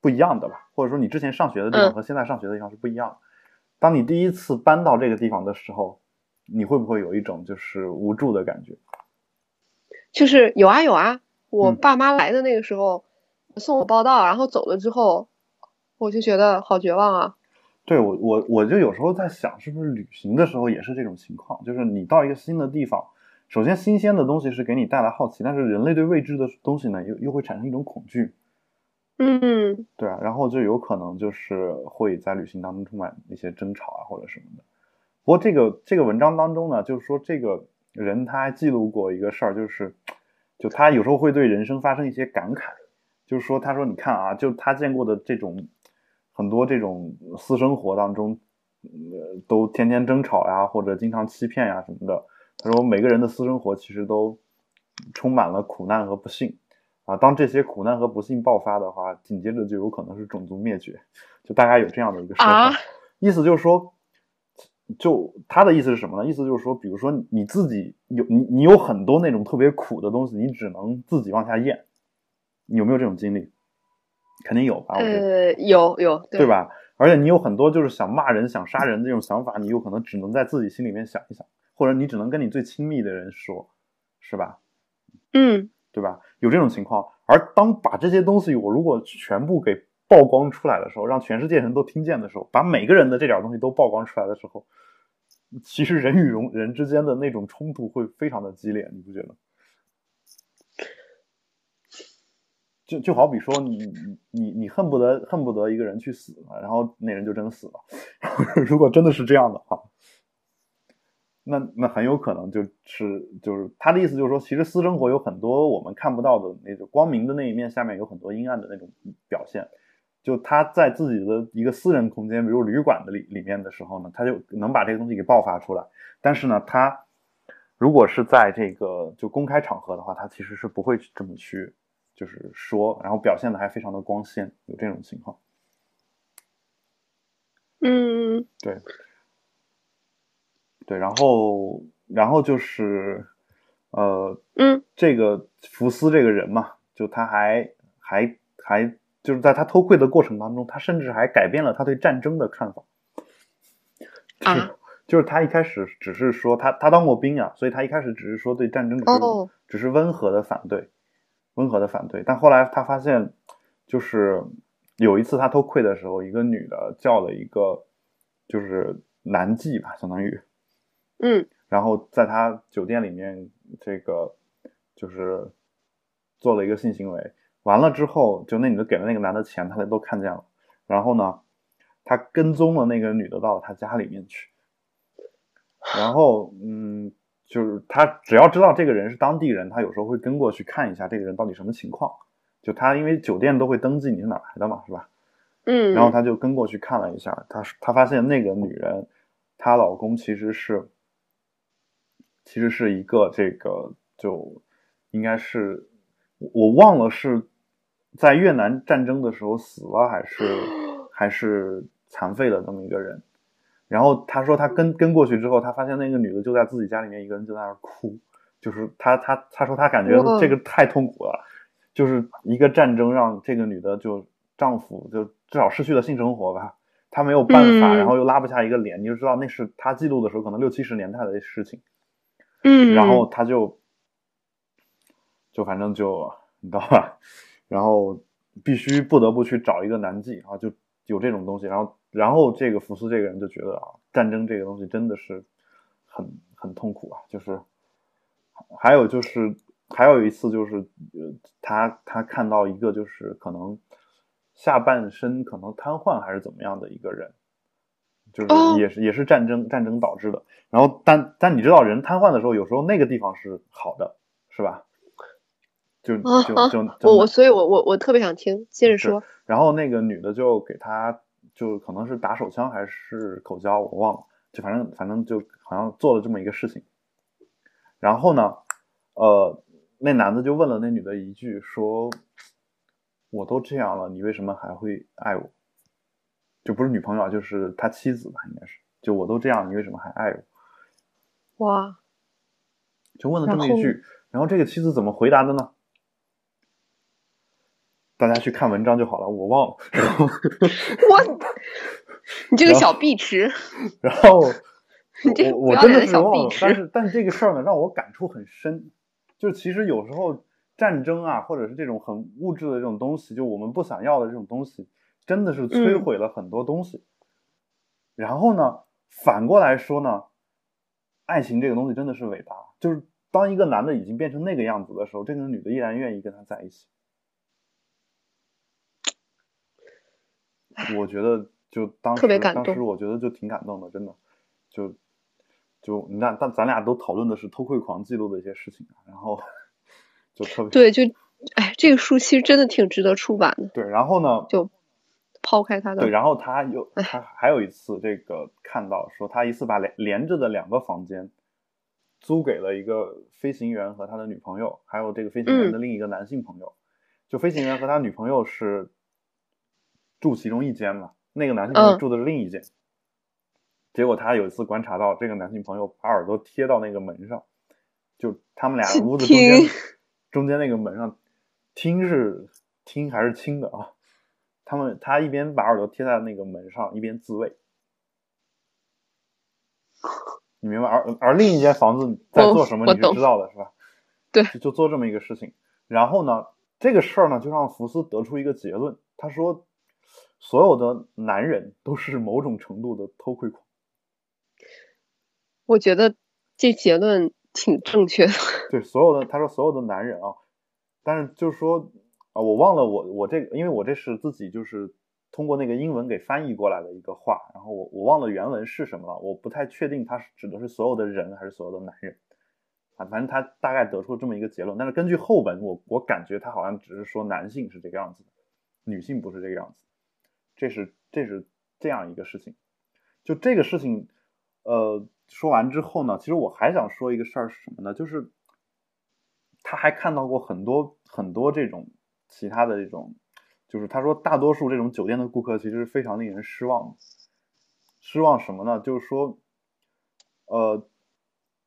不一样的吧？或者说你之前上学的地方嗯和现在上学的地方是不一样的。当你第一次搬到这个地方的时候，你会不会有一种就是无助的感觉？就是有啊有啊，我嗯爸妈来的那个时候送我报到，然后走了之后，我就觉得好绝望啊。对我我我就有时候在想，是不是旅行的时候也是这种情况？就是你到一个新的地方，首先新鲜的东西是给你带来好奇，但是人类对未知的东西呢，又又会产生一种恐惧，嗯，对啊，然后就有可能就是会在旅行当中充满一些争吵啊或者什么的。不过这个这个文章当中呢，就是说这个人他还记录过一个事儿，就是就他有时候会对人生发生一些感慨，就是说他说你看啊，就他见过的这种很多这种私生活当中，呃，都天天争吵呀，或者经常欺骗呀什么的。他说每个人的私生活其实都充满了苦难和不幸啊。当这些苦难和不幸爆发的话，紧接着就有可能是种族灭绝，就大概有这样的一个说法。啊意思就是说，就他的意思是什么呢？意思就是说，比如说你自己有你你有很多那种特别苦的东西，你只能自己往下咽。你有没有这种经历？肯定有吧？呃，有有，对吧？而且你有很多就是想骂人、想杀人这种想法，你有可能只能在自己心里面想一想，或者你只能跟你最亲密的人说，是吧？嗯，对吧？有这种情况。而当把这些东西我如果全部给曝光出来的时候，让全世界人都听见的时候，把每个人的这点东西都曝光出来的时候，其实人与人人之间的那种冲突会非常的激烈，你不觉得？就就好比说，你你你你恨不得恨不得一个人去死，然后那人就真死了。*laughs* 如果真的是这样的话，那那很有可能就是就是他的意思就是说，其实私生活有很多我们看不到的那种光明的那一面，下面有很多阴暗的那种表现。就他在自己的一个私人空间，比如旅馆的里里面的时候呢，他就能把这个东西给爆发出来。但是呢，他如果是在这个就公开场合的话，他其实是不会这么去就是说，然后表现的还非常的光鲜，有这种情况。嗯，对，对，然后然后就是呃，嗯，这个福斯这个人嘛，就他还还还。就是在他偷窥的过程当中，他甚至还改变了他对战争的看法。啊，就是他一开始只是说他他当过兵啊，所以他一开始只是说对战争只是只是温和的反对，温和的反对。但后来他发现，就是有一次他偷窥的时候，一个女的叫了一个就是男妓吧，相当于，嗯，然后在他酒店里面这个就是做了一个性行为。完了之后，就那女的给了那个男的钱，他都看见了。然后呢，他跟踪了那个女的到他家里面去。然后，嗯，就是他只要知道这个人是当地人，他有时候会跟过去看一下这个人到底什么情况。就他因为酒店都会登记你是哪来的嘛，是吧？嗯。然后他就跟过去看了一下，他他发现那个女人，她老公其实是，其实是一个这个就应该是我忘了是。在越南战争的时候死了还是 *gasps* 还是残废的这么一个人，然后他说他跟跟过去之后，他发现那个女的就在自己家里面一个人就在那儿哭，就是他他他说他感觉这个太痛苦了，就是一个战争让这个女的就丈夫就至少失去了性生活吧，他没有办法，然后又拉不下一个脸，你就知道那是他记录的时候可能六七十年代的事情，嗯，然后他就就反正就你知道吧。*laughs* 然后必须不得不去找一个男妓啊，就有这种东西。然后，然后这个福斯这个人就觉得啊，战争这个东西真的是很很痛苦啊。就是还有就是还有一次就是，他他看到一个就是可能下半身可能瘫痪还是怎么样的一个人，就是也是也是战争战争导致的。然后但但你知道人瘫痪的时候，有时候那个地方是好的，是吧？就就就我我所以，我我我特别想听，接着说。然后那个女的就给他，就可能是打手枪还是口交，我忘了。就反正反正就好像做了这么一个事情。然后呢，呃，那男的就问了那女的一句，说：“我都这样了，你为什么还会爱我？就不是女朋友，就是他妻子吧，应该是。就我都这样，你为什么还爱我？”哇！就问了这么一句，然后这个妻子怎么回答的呢？大家去看文章就好了，我忘了。然后我，你这个小碧池。然后，我我真的是忘了。但是，但是这个事儿呢，让我感触很深。就其实有时候战争啊，或者是这种很物质的这种东西，就我们不想要的这种东西，真的是摧毁了很多东西。然后呢，反过来说呢，爱情这个东西真的是伟大。就是当一个男的已经变成那个样子的时候，这个女的依然愿意跟他在一起。我觉得就当时当时我觉得就挺感动的，真的，就就你看，但咱俩都讨论的是偷窥狂记录的一些事情，然后就特别对，就哎，这个书其实真的挺值得出版的。对，然后呢，就抛开他的对，然后他有他还有一次这个看到说他一次把连连着的两个房间租给了一个飞行员和他的女朋友，还有这个飞行员的另一个男性朋友，就飞行员和他女朋友是。住其中一间嘛，那个男性朋友住的是另一间。结果他有一次观察到这个男性朋友把耳朵贴到那个门上，就他们俩屋子中间中间那个门上，听是听还是轻的啊？他们他一边把耳朵贴在那个门上，一边自慰。*laughs* 你明白？而而另一间房子在做什么，你是知道的，是吧？*laughs* 对就就做这么一个事情。然后呢，这个事儿呢，就让福斯得出一个结论，他说，所有的男人都是某种程度的偷窥狂。我觉得这结论挺正确的。对，所有的他说所有的男人啊，但是就是说啊，我忘了我我这个，因为我这是自己就是通过那个英文给翻译过来的一个话，然后我我忘了原文是什么了，我不太确定它是指的是所有的人还是所有的男人啊，反正他大概得出这么一个结论，但是根据后文，我我感觉他好像只是说男性是这个样子的，女性不是这个样子，这是这是这样一个事情，就这个事情，呃，说完之后呢，其实我还想说一个事儿是什么呢？就是他还看到过很多很多这种其他的这种，就是他说大多数这种酒店的顾客其实是非常令人失望的。失望什么呢？就是说，呃，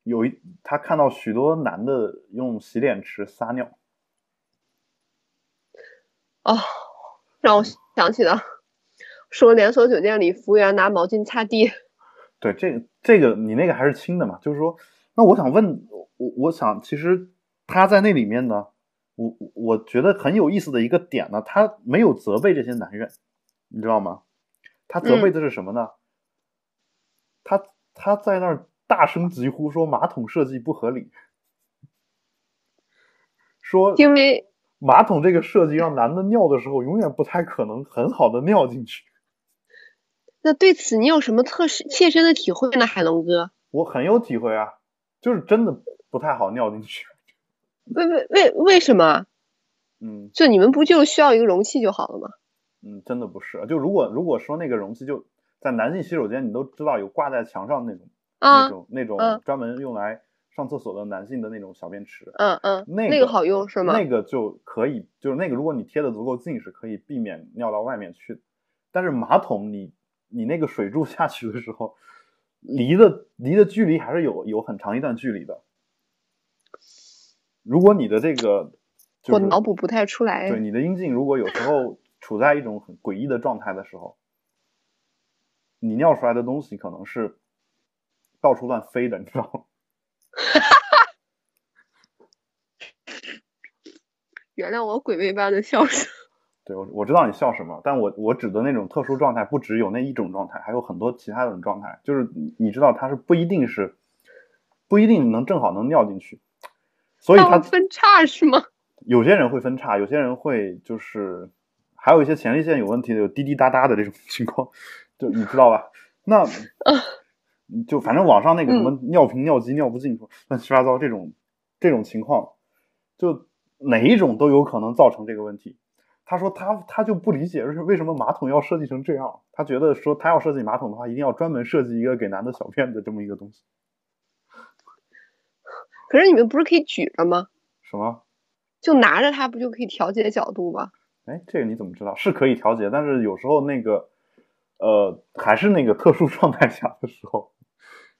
有一他看到许多男的用洗脸池撒尿，哦，让我想起了说连锁酒店里服务员拿毛巾擦地。*laughs* 对，这个这个你那个还是轻的嘛？就是说，那我想问，我我想其实他在那里面呢，我我觉得很有意思的一个点呢，他没有责备这些男人，你知道吗？他责备的是什么呢？他他在那儿大声疾呼说马桶设计不合理，说因为马桶这个设计让男的尿的时候永远不太可能很好的尿进去。那对此你有什么特实切身的体会呢，海龙哥？我很有体会啊，就是真的不太好尿进去。为为为为什么？嗯就你们不就需要一个容器就好了吗？嗯，真的不是。就如果如果说那个容器就在男性洗手间，你都知道有挂在墙上那种、那啊，种那种嗯专门用来上厕所的男性的那种小便池，嗯嗯，那那个好用是吗？那个就可以，就是那个如果你贴的足够近，是可以避免尿到外面去的。但是马桶你你那个水柱下去的时候，离的离的距离还是有有很长一段距离的。如果你的这个，就是、我脑补不太出来。对你的阴茎，如果有时候处在一种很诡异的状态的时候，你尿出来的东西可能是到处乱飞的，你知道吗？*laughs* 原谅我鬼魅般的笑声。对我我知道你笑什么，但我我指的那种特殊状态，不只有那一种状态，还有很多其他的状态。就是你你知道它是不一定是不一定能正好能尿进去，所以它分叉是吗？*laughs* 有些人会分叉，有些人会就是还有一些前列腺有问题的，有滴滴答答的这种情况，就你知道吧？那 *laughs* 就反正网上那个什么尿频、尿急、尿不尽，乱七八糟这种这种情况，就哪一种都有可能造成这个问题。他说他他就不理解是为什么马桶要设计成这样，他觉得说他要设计马桶的话，一定要专门设计一个给男的小便的这么一个东西。可是你们不是可以举着吗？什么？就拿着它不就可以调节角度吗？哎，这个你怎么知道？是可以调节，但是有时候那个，呃，还是那个特殊状态下的时候，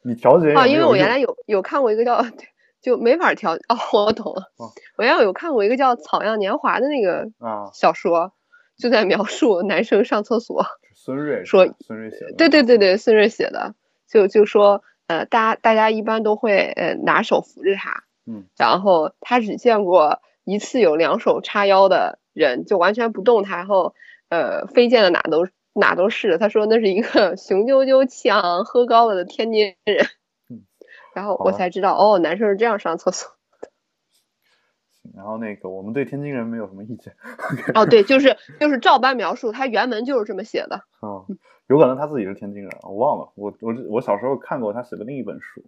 你调节也啊，因为我原来有有看过一个叫 *laughs* 就没法调哦，我懂了。哦我原来有看过一个叫《草样年华》的那个啊，小说，就在描述男生上厕所。孙瑞说孙瑞写的，对对对，对，孙瑞写的，就就说呃，大家大家一般都会呃拿手扶着他，嗯，然后他只见过一次有两手叉腰的人，就完全不动他，然后呃飞溅的哪都哪都是。他说那是一个 *laughs* 雄赳赳、气昂昂、喝高了的天津人。嗯，然后我才知道，哦，男生是这样上厕所。然后那个我们对天津人没有什么意见，哦，对，就是就是照搬描述，他原文就是这么写的。嗯，有可能他自己是天津人，我忘了，我我我小时候看过他写的另一本书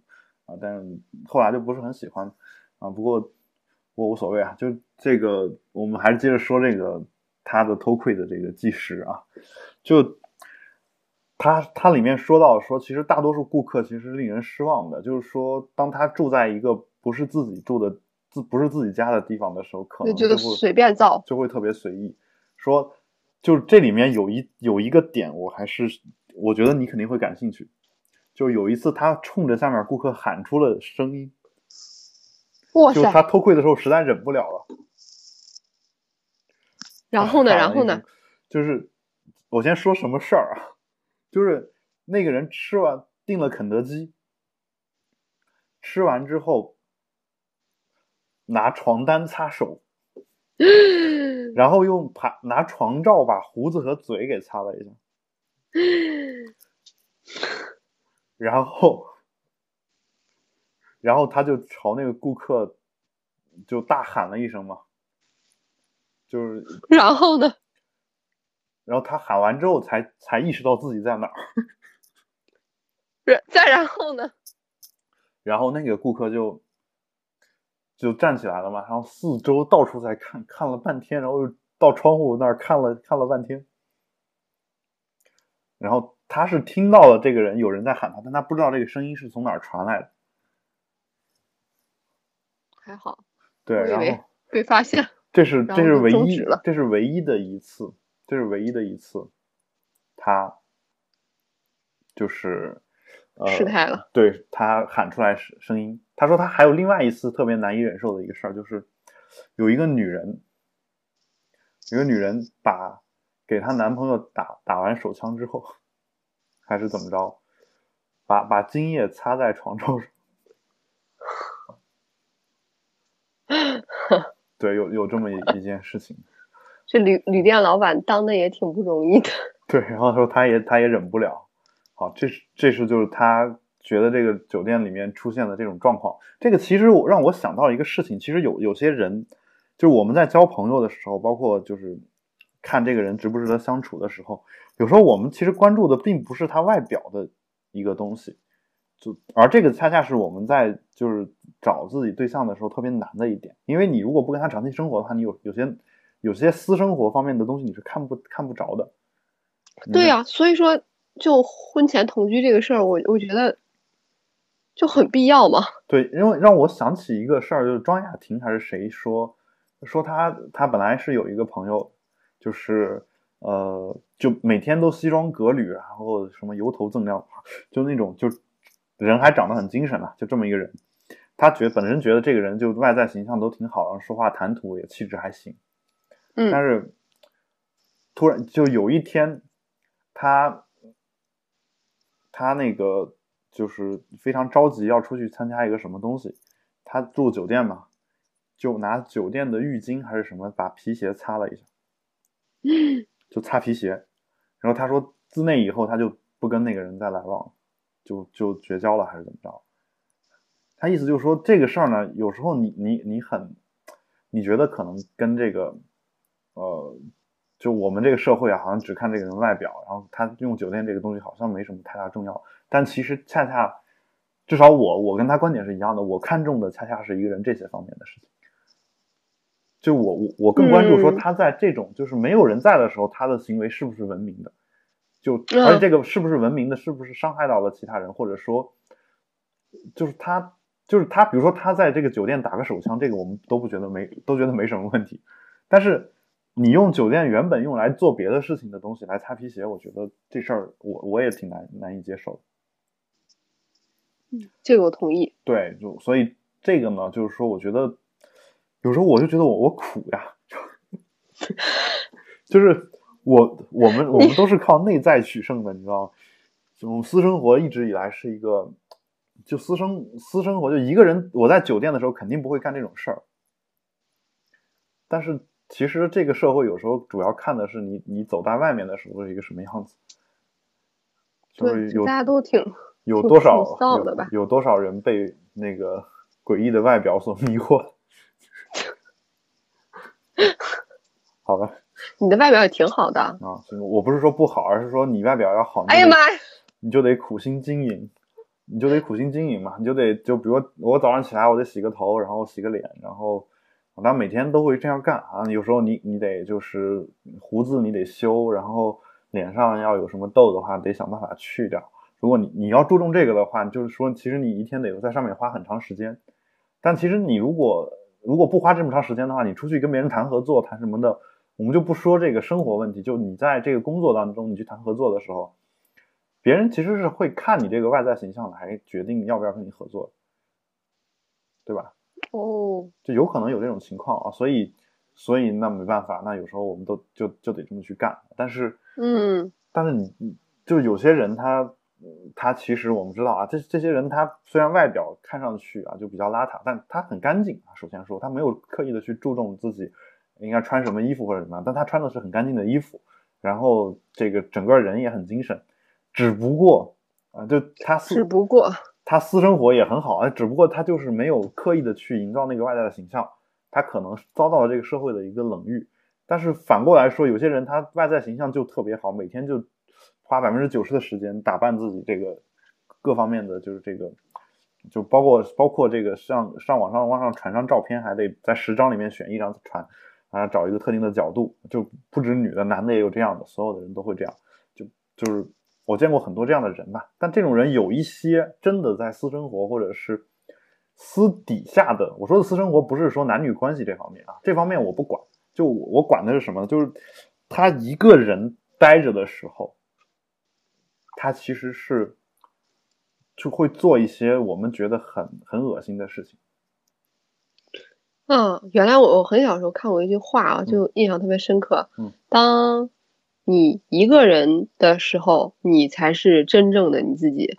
啊，但是后来就不是很喜欢啊，不过我无所谓啊，就这个我们还是接着说这个他的偷窥的这个纪实啊，就他他里面说到说，其实大多数顾客其实是令人失望的，就是说当他住在一个不是自己住的自不是自己家的地方的时候，可能就就会随便造。就会特别随意。说，就是这里面有一有一个点，我还是我觉得你肯定会感兴趣，就有一次他冲着下面顾客喊出了声音，哇就他！偷窥的时候实在忍不了了。然后呢？然后呢？？就是我先说什么事儿啊？就是那个人吃完订了肯德基，吃完之后拿床单擦手，*gasps* 然后用爬拿床罩把胡子和嘴给擦了一下，然后 *laughs* 然后他就朝那个顾客就大喊了一声嘛，就是。然后呢？然后他喊完之后才才意识到自己在哪儿，*laughs* 然再然后呢？然后那个顾客就就站起来了嘛，然后四周到处在看，看了半天，然后又到窗户那儿看了看了半天，然后他是听到了这个人有人在喊他，但他不知道这个声音是从哪儿传来的，还好对，然后被发现。*laughs* 这是这是唯一这是唯一的一次，这是唯一的一次，他就是呃失态了，对他喊出来声声音。他说他还有另外一次特别难以忍受的一个事儿，就是有一个女人，有一个女人把给她男朋友打打完手枪之后，还是怎么着，把把精液擦在床罩上。*laughs* 对，有有这么一一件事情。这旅旅店老板当的也挺不容易的。对，然后说他也他也忍不了。好，这是这是就是他觉得这个酒店里面出现的这种状况。这个其实我让我想到一个事情，其实有有些人，就是我们在交朋友的时候，包括就是看这个人值不值得相处的时候，有时候我们其实关注的并不是他外表的一个东西，就而这个恰恰是我们在就是找自己对象的时候特别难的一点，因为你如果不跟他长期生活的话，你有有些有些私生活方面的东西你是看不看不着的。对呀、所以说就婚前同居这个事儿，我我觉得就很必要嘛。对，因为让我想起一个事儿，就是庄雅婷还是谁说说她她本来是有一个朋友，就是呃，就每天都西装革履，然后什么油头锃亮，就那种就人还长得很精神啊，就这么一个人。他觉本身觉得这个人就外在形象都挺好，然后说话谈吐也气质还行，嗯但是突然就有一天，他他那个就是非常着急要出去参加一个什么东西，他住酒店嘛，就拿酒店的浴巾还是什么把皮鞋擦了一下，就擦皮鞋，然后他说自那以后他就不跟那个人再来往，就就绝交了还是怎么着？他意思就是说这个事儿呢，有时候你你你很，你觉得可能跟这个，呃，就我们这个社会啊，好像只看这个人外表，然后他用酒店这个东西好像没什么太大重要，但其实恰恰，至少我我跟他观点是一样的，我看重的恰恰是一个人这些方面的事情。就我我我更关注说嗯。他在这种就是没有人在的时候，他的行为是不是文明的，就嗯。而且这个是不是文明的，是不是伤害到了其他人，或者说，就是他就是他，比如说他在这个酒店打个手枪，这个我们都不觉得没都觉得没什么问题，但是你用酒店原本用来做别的事情的东西来擦皮鞋，我觉得这事儿我我也挺难难以接受的。这个我同意。对，就所以这个呢，就是说，我觉得有时候我就觉得我我苦呀，*laughs* 就是我我们我们都是靠内在取胜的，你知道吗？这种私生活一直以来是一个，就私生私生活，就一个人我在酒店的时候肯定不会干这种事儿，但是其实这个社会有时候主要看的是你你走在外面的时候是一个什么样子，就是对，有大家都挺挺有多少挺丧的吧有有多少人被那个诡异的外表所迷惑？*laughs* 好吧，你的外表也挺好的。啊，我不是说不好，而是说你外表要好，你哎呀妈呀！你就得苦心经营，你就得苦心经营嘛，你就得就比如我早上起来我得洗个头，然后洗个脸，然后当每天都会这样干啊。有时候你你得就是胡子你得修，然后脸上要有什么痘的话，得想办法去掉。如果你你要注重这个的话，就是说其实你一天得在上面花很长时间。但其实你如果如果不花这么长时间的话，你出去跟别人谈合作谈什么的，我们就不说这个生活问题，就你在这个工作当中你去谈合作的时候，别人其实是会看你这个外在形象来决定要不要跟你合作，对吧？哦，就有可能有这种情况啊，所以所以那没办法，那有时候我们都就就得这么去干。但是，嗯，但是你你就有些人他他其实我们知道啊，这这些人他虽然外表看上去啊就比较邋遢，但他很干净啊。首先说，他没有刻意的去注重自己应该穿什么衣服或者什么样，但他穿的是很干净的衣服，然后这个整个人也很精神。只不过啊，就他只不过他私生活也很好啊，只不过他就是没有刻意的去营造那个外在的形象，他可能遭到了这个社会的一个冷遇。但是反过来说，有些人他外在形象就特别好，每天就花百分之九十的时间打扮自己，这个各方面的就是这个，就包括包括这个上上网上网上传张照片，还得在十张里面选一张传，啊，找一个特定的角度，就不止女的，男的也有这样的，所有的人都会这样，就就是。我见过很多这样的人吧，但这种人有一些真的在私生活或者是私底下的，我说的私生活不是说男女关系这方面啊，这方面我不管，就我管的是什么呢？就是他一个人待着的时候，他其实是就会做一些我们觉得很很恶心的事情。嗯，原来我我很小时候看过一句话啊，就印象特别深刻。嗯，当。你一个人的时候，你才是真正的你自己。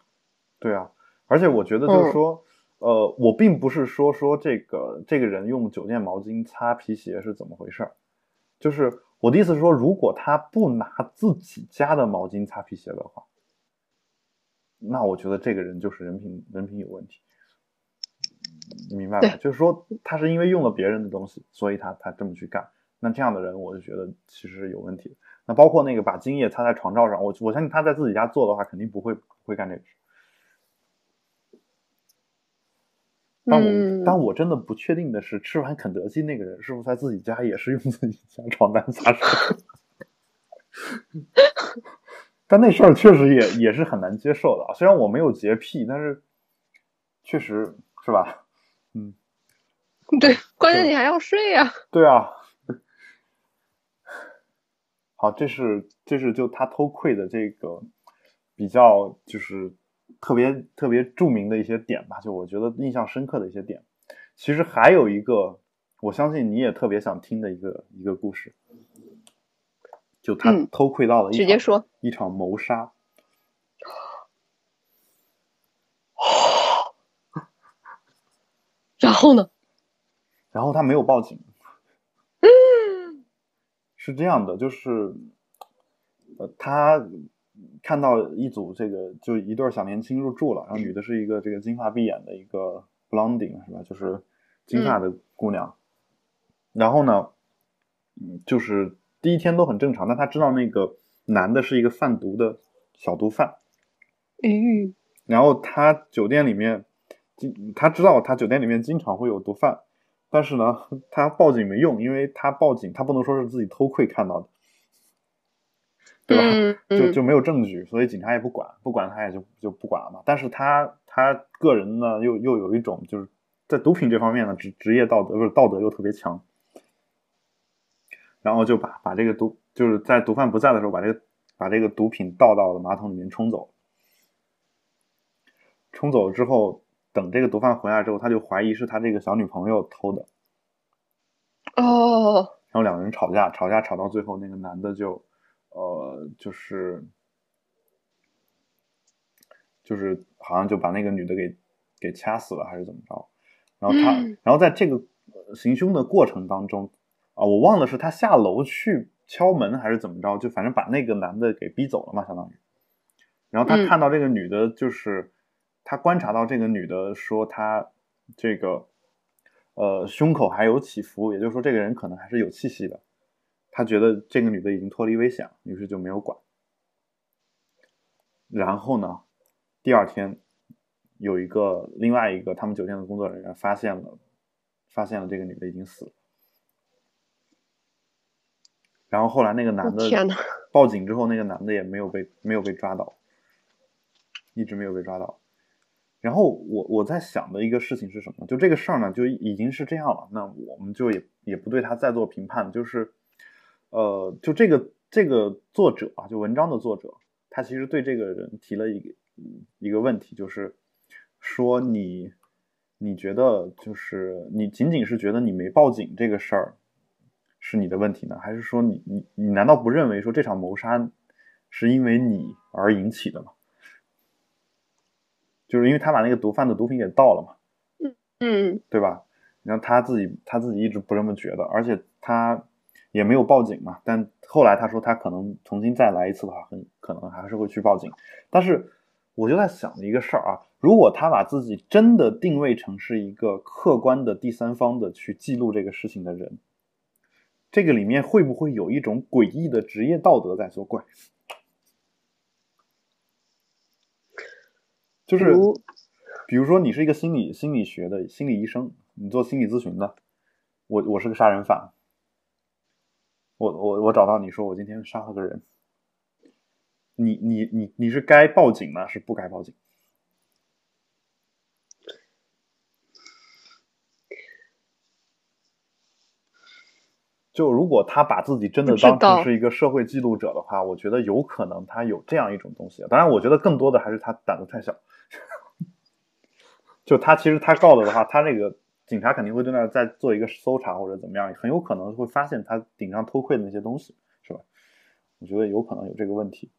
对啊，而且我觉得就是说，呃，我并不是说说这个这个人用酒店毛巾擦皮鞋是怎么回事儿，就是我的意思是说，如果他不拿自己家的毛巾擦皮鞋的话，那我觉得这个人就是人品人品有问题。你明白吧？就是说，他是因为用了别人的东西，所以他他这么去干。那这样的人，我就觉得其实是有问题的。那包括那个把精液擦在床罩上，我我相信他在自己家做的话，肯定不会不会干这个事。但我但我真的不确定的是，吃完肯德基那个人是不是在自己家也是用自己家床单擦手？但那事儿确实也也是很难接受的啊。虽然我没有洁癖，但是确实是吧？嗯，对，关键你还要睡呀。对啊。好，这是这是就他偷窥的这个比较就是特别特别著名的一些点吧，就我觉得印象深刻的一些点。其实还有一个，我相信你也特别想听的一个一个故事，就他偷窥到了直接说一场谋杀。*gasps* 然后呢？然后他没有报警。是这样的，就是，呃，他看到一组这个就一对小年轻入住了，然后女的是一个这个金发碧眼的一个 blonding 是吧？就是金发的姑娘。然后呢，嗯，就是第一天都很正常，但他知道那个男的是一个贩毒的小毒贩。嗯。然后他酒店里面，经他知道他酒店里面经常会有毒贩。但是呢，他报警没用，因为他报警，他不能说是自己偷窥看到的，对吧？就就没有证据，所以警察也不管，不管他也就就不管了嘛。但是他他个人呢，又又有一种就是在毒品这方面呢，职职业道德不是道德又特别强，然后就把把这个毒就是在毒贩不在的时候，把这个把这个毒品倒到了马桶里面冲走，冲走了之后。等这个毒贩回来之后，他就怀疑是他这个小女朋友偷的。哦。然后两个人吵架，吵架吵到最后，那个男的就，呃，就是，就是好像就把那个女的给给掐死了，还是怎么着？然后他，然后在这个行凶的过程当中，啊，我忘了是他下楼去敲门还是怎么着，就反正把那个男的给逼走了嘛，相当于。然后他看到这个女的，就是。他观察到这个女的说她这个呃胸口还有起伏，也就是说这个人可能还是有气息的。他觉得这个女的已经脱离危险，于是就没有管。然后呢，第二天有一个另外一个他们酒店的工作人员发现了发现了这个女的已经死了。然后后来那个男的报警之后，那个男的也没有被没有被抓到，一直没有被抓到。然后我我在想的一个事情是什么？就这个事儿呢，就已经是这样了。那我们就也也不对他再做评判。就是，呃，就这个这个作者啊，就文章的作者，他其实对这个人提了一个一个问题，就是说你你觉得就是你仅仅是觉得你没报警这个事儿是你的问题呢，还是说你你你难道不认为说这场谋杀是因为你而引起的吗？就是因为他把那个毒贩的毒品给倒了嘛，嗯对吧？然后他自己他自己一直不这么觉得，而且他也没有报警嘛。但后来他说他可能重新再来一次的话，很可能还是会去报警。但是我就在想一个事儿啊，如果他把自己真的定位成是一个客观的第三方的去记录这个事情的人，这个里面会不会有一种诡异的职业道德在作怪？就是比如说你是一个心理心理学的心理医生，你做心理咨询的，我我是个杀人犯，我我我找到你说我今天杀了个人，你你你你是该报警呢，是不该报警？就如果他把自己真的当成是一个社会记录者的话，我觉得有可能他有这样一种东西。当然，我觉得更多的还是他胆子太小。*laughs* 就他其实他告了的话，他那个警察肯定会对那儿再做一个搜查或者怎么样，很有可能会发现他顶上偷窥的那些东西，是吧？我觉得有可能有这个问题。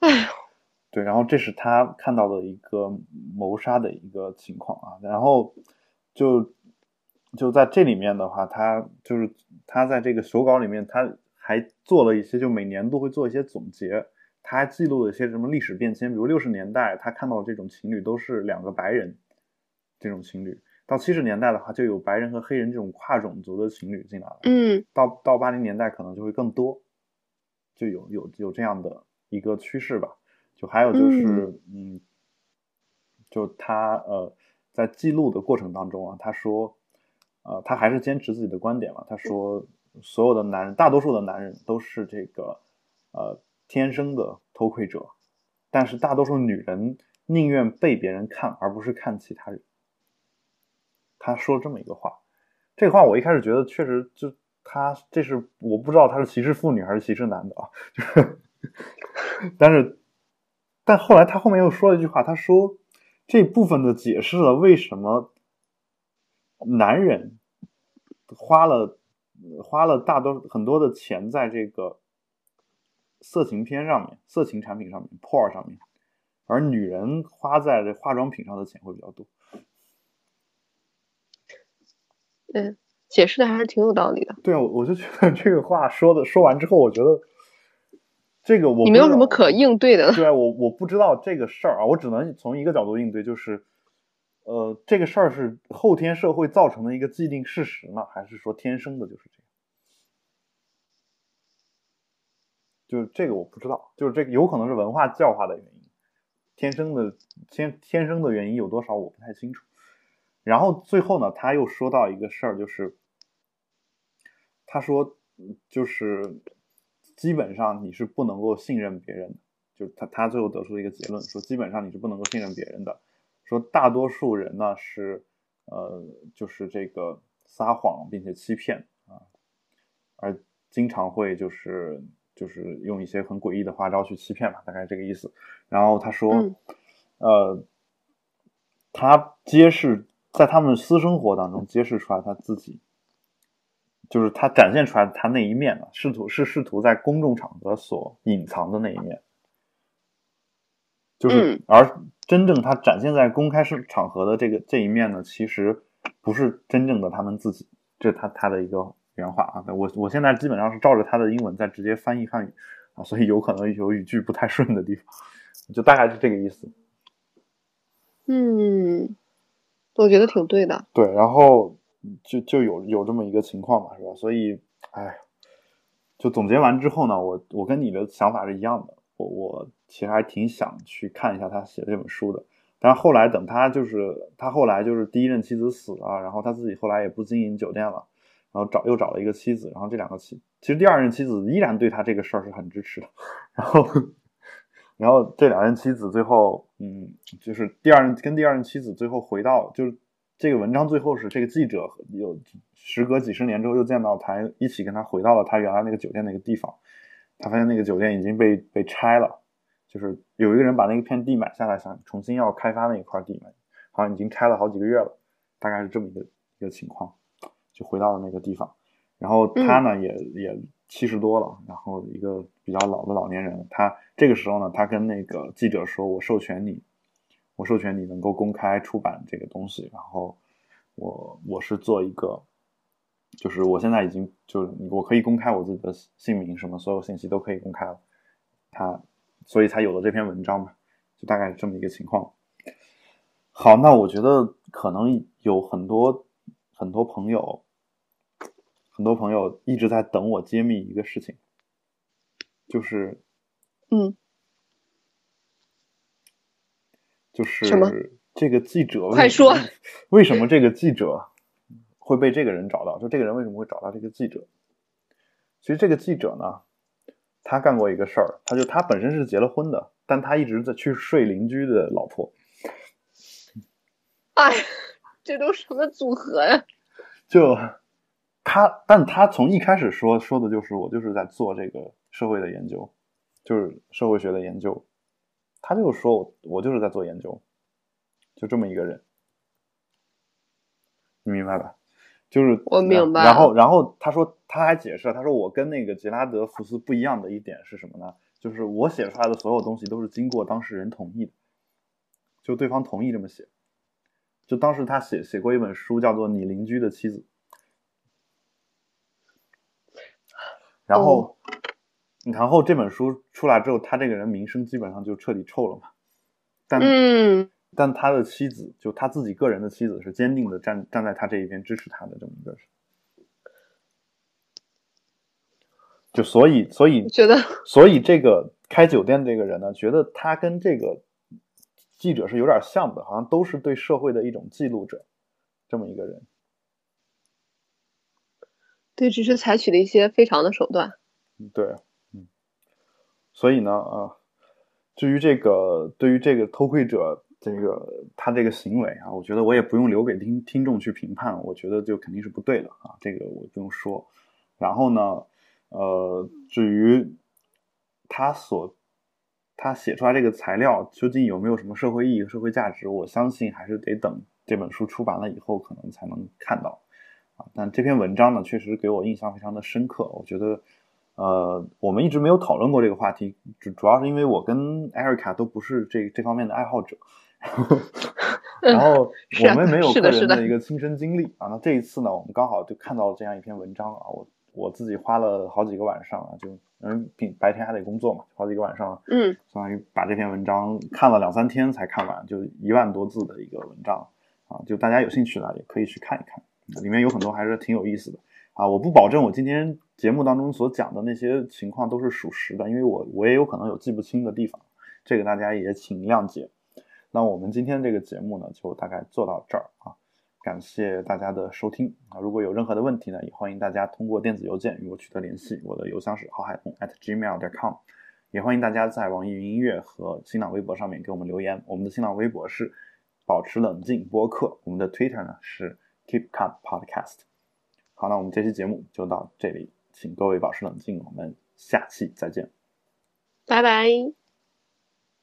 哎呦，对，然后这是他看到的一个谋杀的一个情况啊，然后就就在这里面的话，他就是他在这个手稿里面，他还做了一些，就每年都会做一些总结，他还记录了一些什么历史变迁，比如六十年代他看到的这种情侣都是两个白人这种情侣，到七十年代的话就有白人和黑人这种跨种族的情侣进来了，嗯。到到八零年代可能就会更多，就有有有这样的一个趋势吧。就还有就是，嗯，就他呃在记录的过程当中啊，他说，呃，他还是坚持自己的观点嘛。他说，所有的男人，大多数的男人都是这个呃天生的偷窥者，但是大多数女人宁愿被别人看，而不是看其他人。他说了这么一个话，这话我一开始觉得确实就他这是我不知道他是歧视妇女还是歧视男的啊，就是，*laughs* 但是但后来他后面又说了一句话，他说这部分的解释了为什么男人花了花了大多很多的钱在这个色情片上面、色情产品上面、porn 上面，而女人花在这化妆品上的钱会比较多。嗯，解释的还是挺有道理的。对啊，我我就觉得这个话说的说完之后，我觉得这个我你没有什么可应对的。对啊，我我不知道这个事儿啊，我只能从一个角度应对，就是，呃，这个事儿是后天社会造成的一个既定事实呢，还是说天生的就是这样？就是这个我不知道，就是这个有可能是文化教化的原因，天生的天天生的原因有多少我不太清楚。然后最后呢，他又说到一个事儿，就是他说，就是基本上你是不能够信任别人的，就是他他最后得出一个结论，说基本上你是不能够信任别人的，说大多数人呢是呃就是这个撒谎并且欺骗啊，而经常会就是就是用一些很诡异的花招去欺骗嘛，大概这个意思。然后他说，嗯呃，他揭示在他们私生活当中揭示出来他自己，就是他展现出来他那一面呢，试图是试图在公众场合所隐藏的那一面，就是、嗯而真正他展现在公开是场合的这个这一面呢，其实不是真正的他们自己，这是他他的一个原话啊。我我现在基本上是照着他的英文在直接翻译汉语啊，所以有可能有语句不太顺的地方，就大概是这个意思。嗯，我觉得挺对的。对，然后就就有有这么一个情况嘛，是吧？所以，哎，就总结完之后呢，我我跟你的想法是一样的，我我其实还挺想去看一下他写的这本书的。但是后来等他就是他后来就是第一任妻子死了，然后他自己后来也不经营酒店了，然后找又找了一个妻子，然后这两个妻其实第二任妻子依然对他这个事儿是很支持的，然后 *laughs* 然后这两任妻子最后嗯，就是第二任跟第二任妻子最后回到就是这个文章最后是这个记者有时隔几十年之后又见到他，一起跟他回到了他原来那个酒店那个地方。他发现那个酒店已经被被拆了，就是有一个人把那个片地买下来，想重新要开发那一块地嘛，好像已经开了好几个月了，大概是这么一个一个情况，就回到了那个地方。然后他呢，也也七十多了，然后一个比较老的老年人，他这个时候呢，他跟那个记者说：“我授权你，我授权你能够公开出版这个东西。”然后我我是做一个，就是我现在已经就我可以公开我自己的姓名，什么所有信息都可以公开了。他所以才有了这篇文章嘛，就大概是这么一个情况。好，那我觉得可能有很多很多朋友。很多朋友一直在等我揭秘一个事情，就是，嗯，就是这个记者，快说，为什么这个记者会被这个人找到？就这个人为什么会找到这个记者？其实这个记者呢，他干过一个事儿，他就他本身是结了婚的，但他一直在去睡邻居的老婆。哎，这都什么组合呀？就。他，但他从一开始说说的就是我就是在做这个社会的研究，就是社会学的研究。他就说我我就是在做研究，就这么一个人，你明白吧？就是我明白。然后，然后他说他还解释，他说我跟那个杰拉德福斯不一样的一点是什么呢？就是我写出来的所有东西都是经过当事人同意的，就对方同意这么写。就当时他写写过一本书，叫做《你邻居的妻子》。然后，然后这本书出来之后，他这个人名声基本上就彻底臭了嘛。但，但他的妻子，就他自己个人的妻子，是坚定的站站在他这一边，支持他的这么一个。就所以，所以觉得，所以这个开酒店这个人呢，觉得他跟这个记者是有点像的，好像都是对社会的一种记录者，这么一个人。对，只是采取了一些非常的手段。对，嗯，所以呢，啊，至于这个，对于这个偷窥者，这个他这个行为啊，我觉得我也不用留给听听众去评判，我觉得就肯定是不对的啊，这个我不用说。然后呢，呃，至于他所他写出来这个材料究竟有没有什么社会意义、社会价值，我相信还是得等这本书出版了以后，可能才能看到啊。但这篇文章呢，确实给我印象非常的深刻。我觉得，呃，我们一直没有讨论过这个话题，主主要是因为我跟艾瑞卡都不是这这方面的爱好者，*laughs* 然后 *laughs* 我们没有个人的一个亲身经历啊。那这一次呢，我们刚好就看到了这样一篇文章啊。我我自己花了好几个晚上啊，就因为白白天还得工作嘛，好几个晚上，嗯，相当于把这篇文章看了两三天才看完，就一万多字的一个文章啊。就大家有兴趣的也可以去看一看。里面有很多还是挺有意思的啊！我不保证我今天节目当中所讲的那些情况都是属实的，因为我我也有可能有记不清的地方，这个大家也请谅解。那我们今天这个节目呢，就大概做到这儿啊！感谢大家的收听啊！如果有任何的问题呢，也欢迎大家通过电子邮件与我取得联系，我的邮箱是郝海鹏 at gmail.com，也欢迎大家在网易云音乐和新浪微博上面给我们留言。我们的新浪微博是保持冷静播客，我们的 Twitter 呢是。Keep Calm Podcast。好，那我们这期节目就到这里，请各位保持冷静，我们下期再见，拜拜。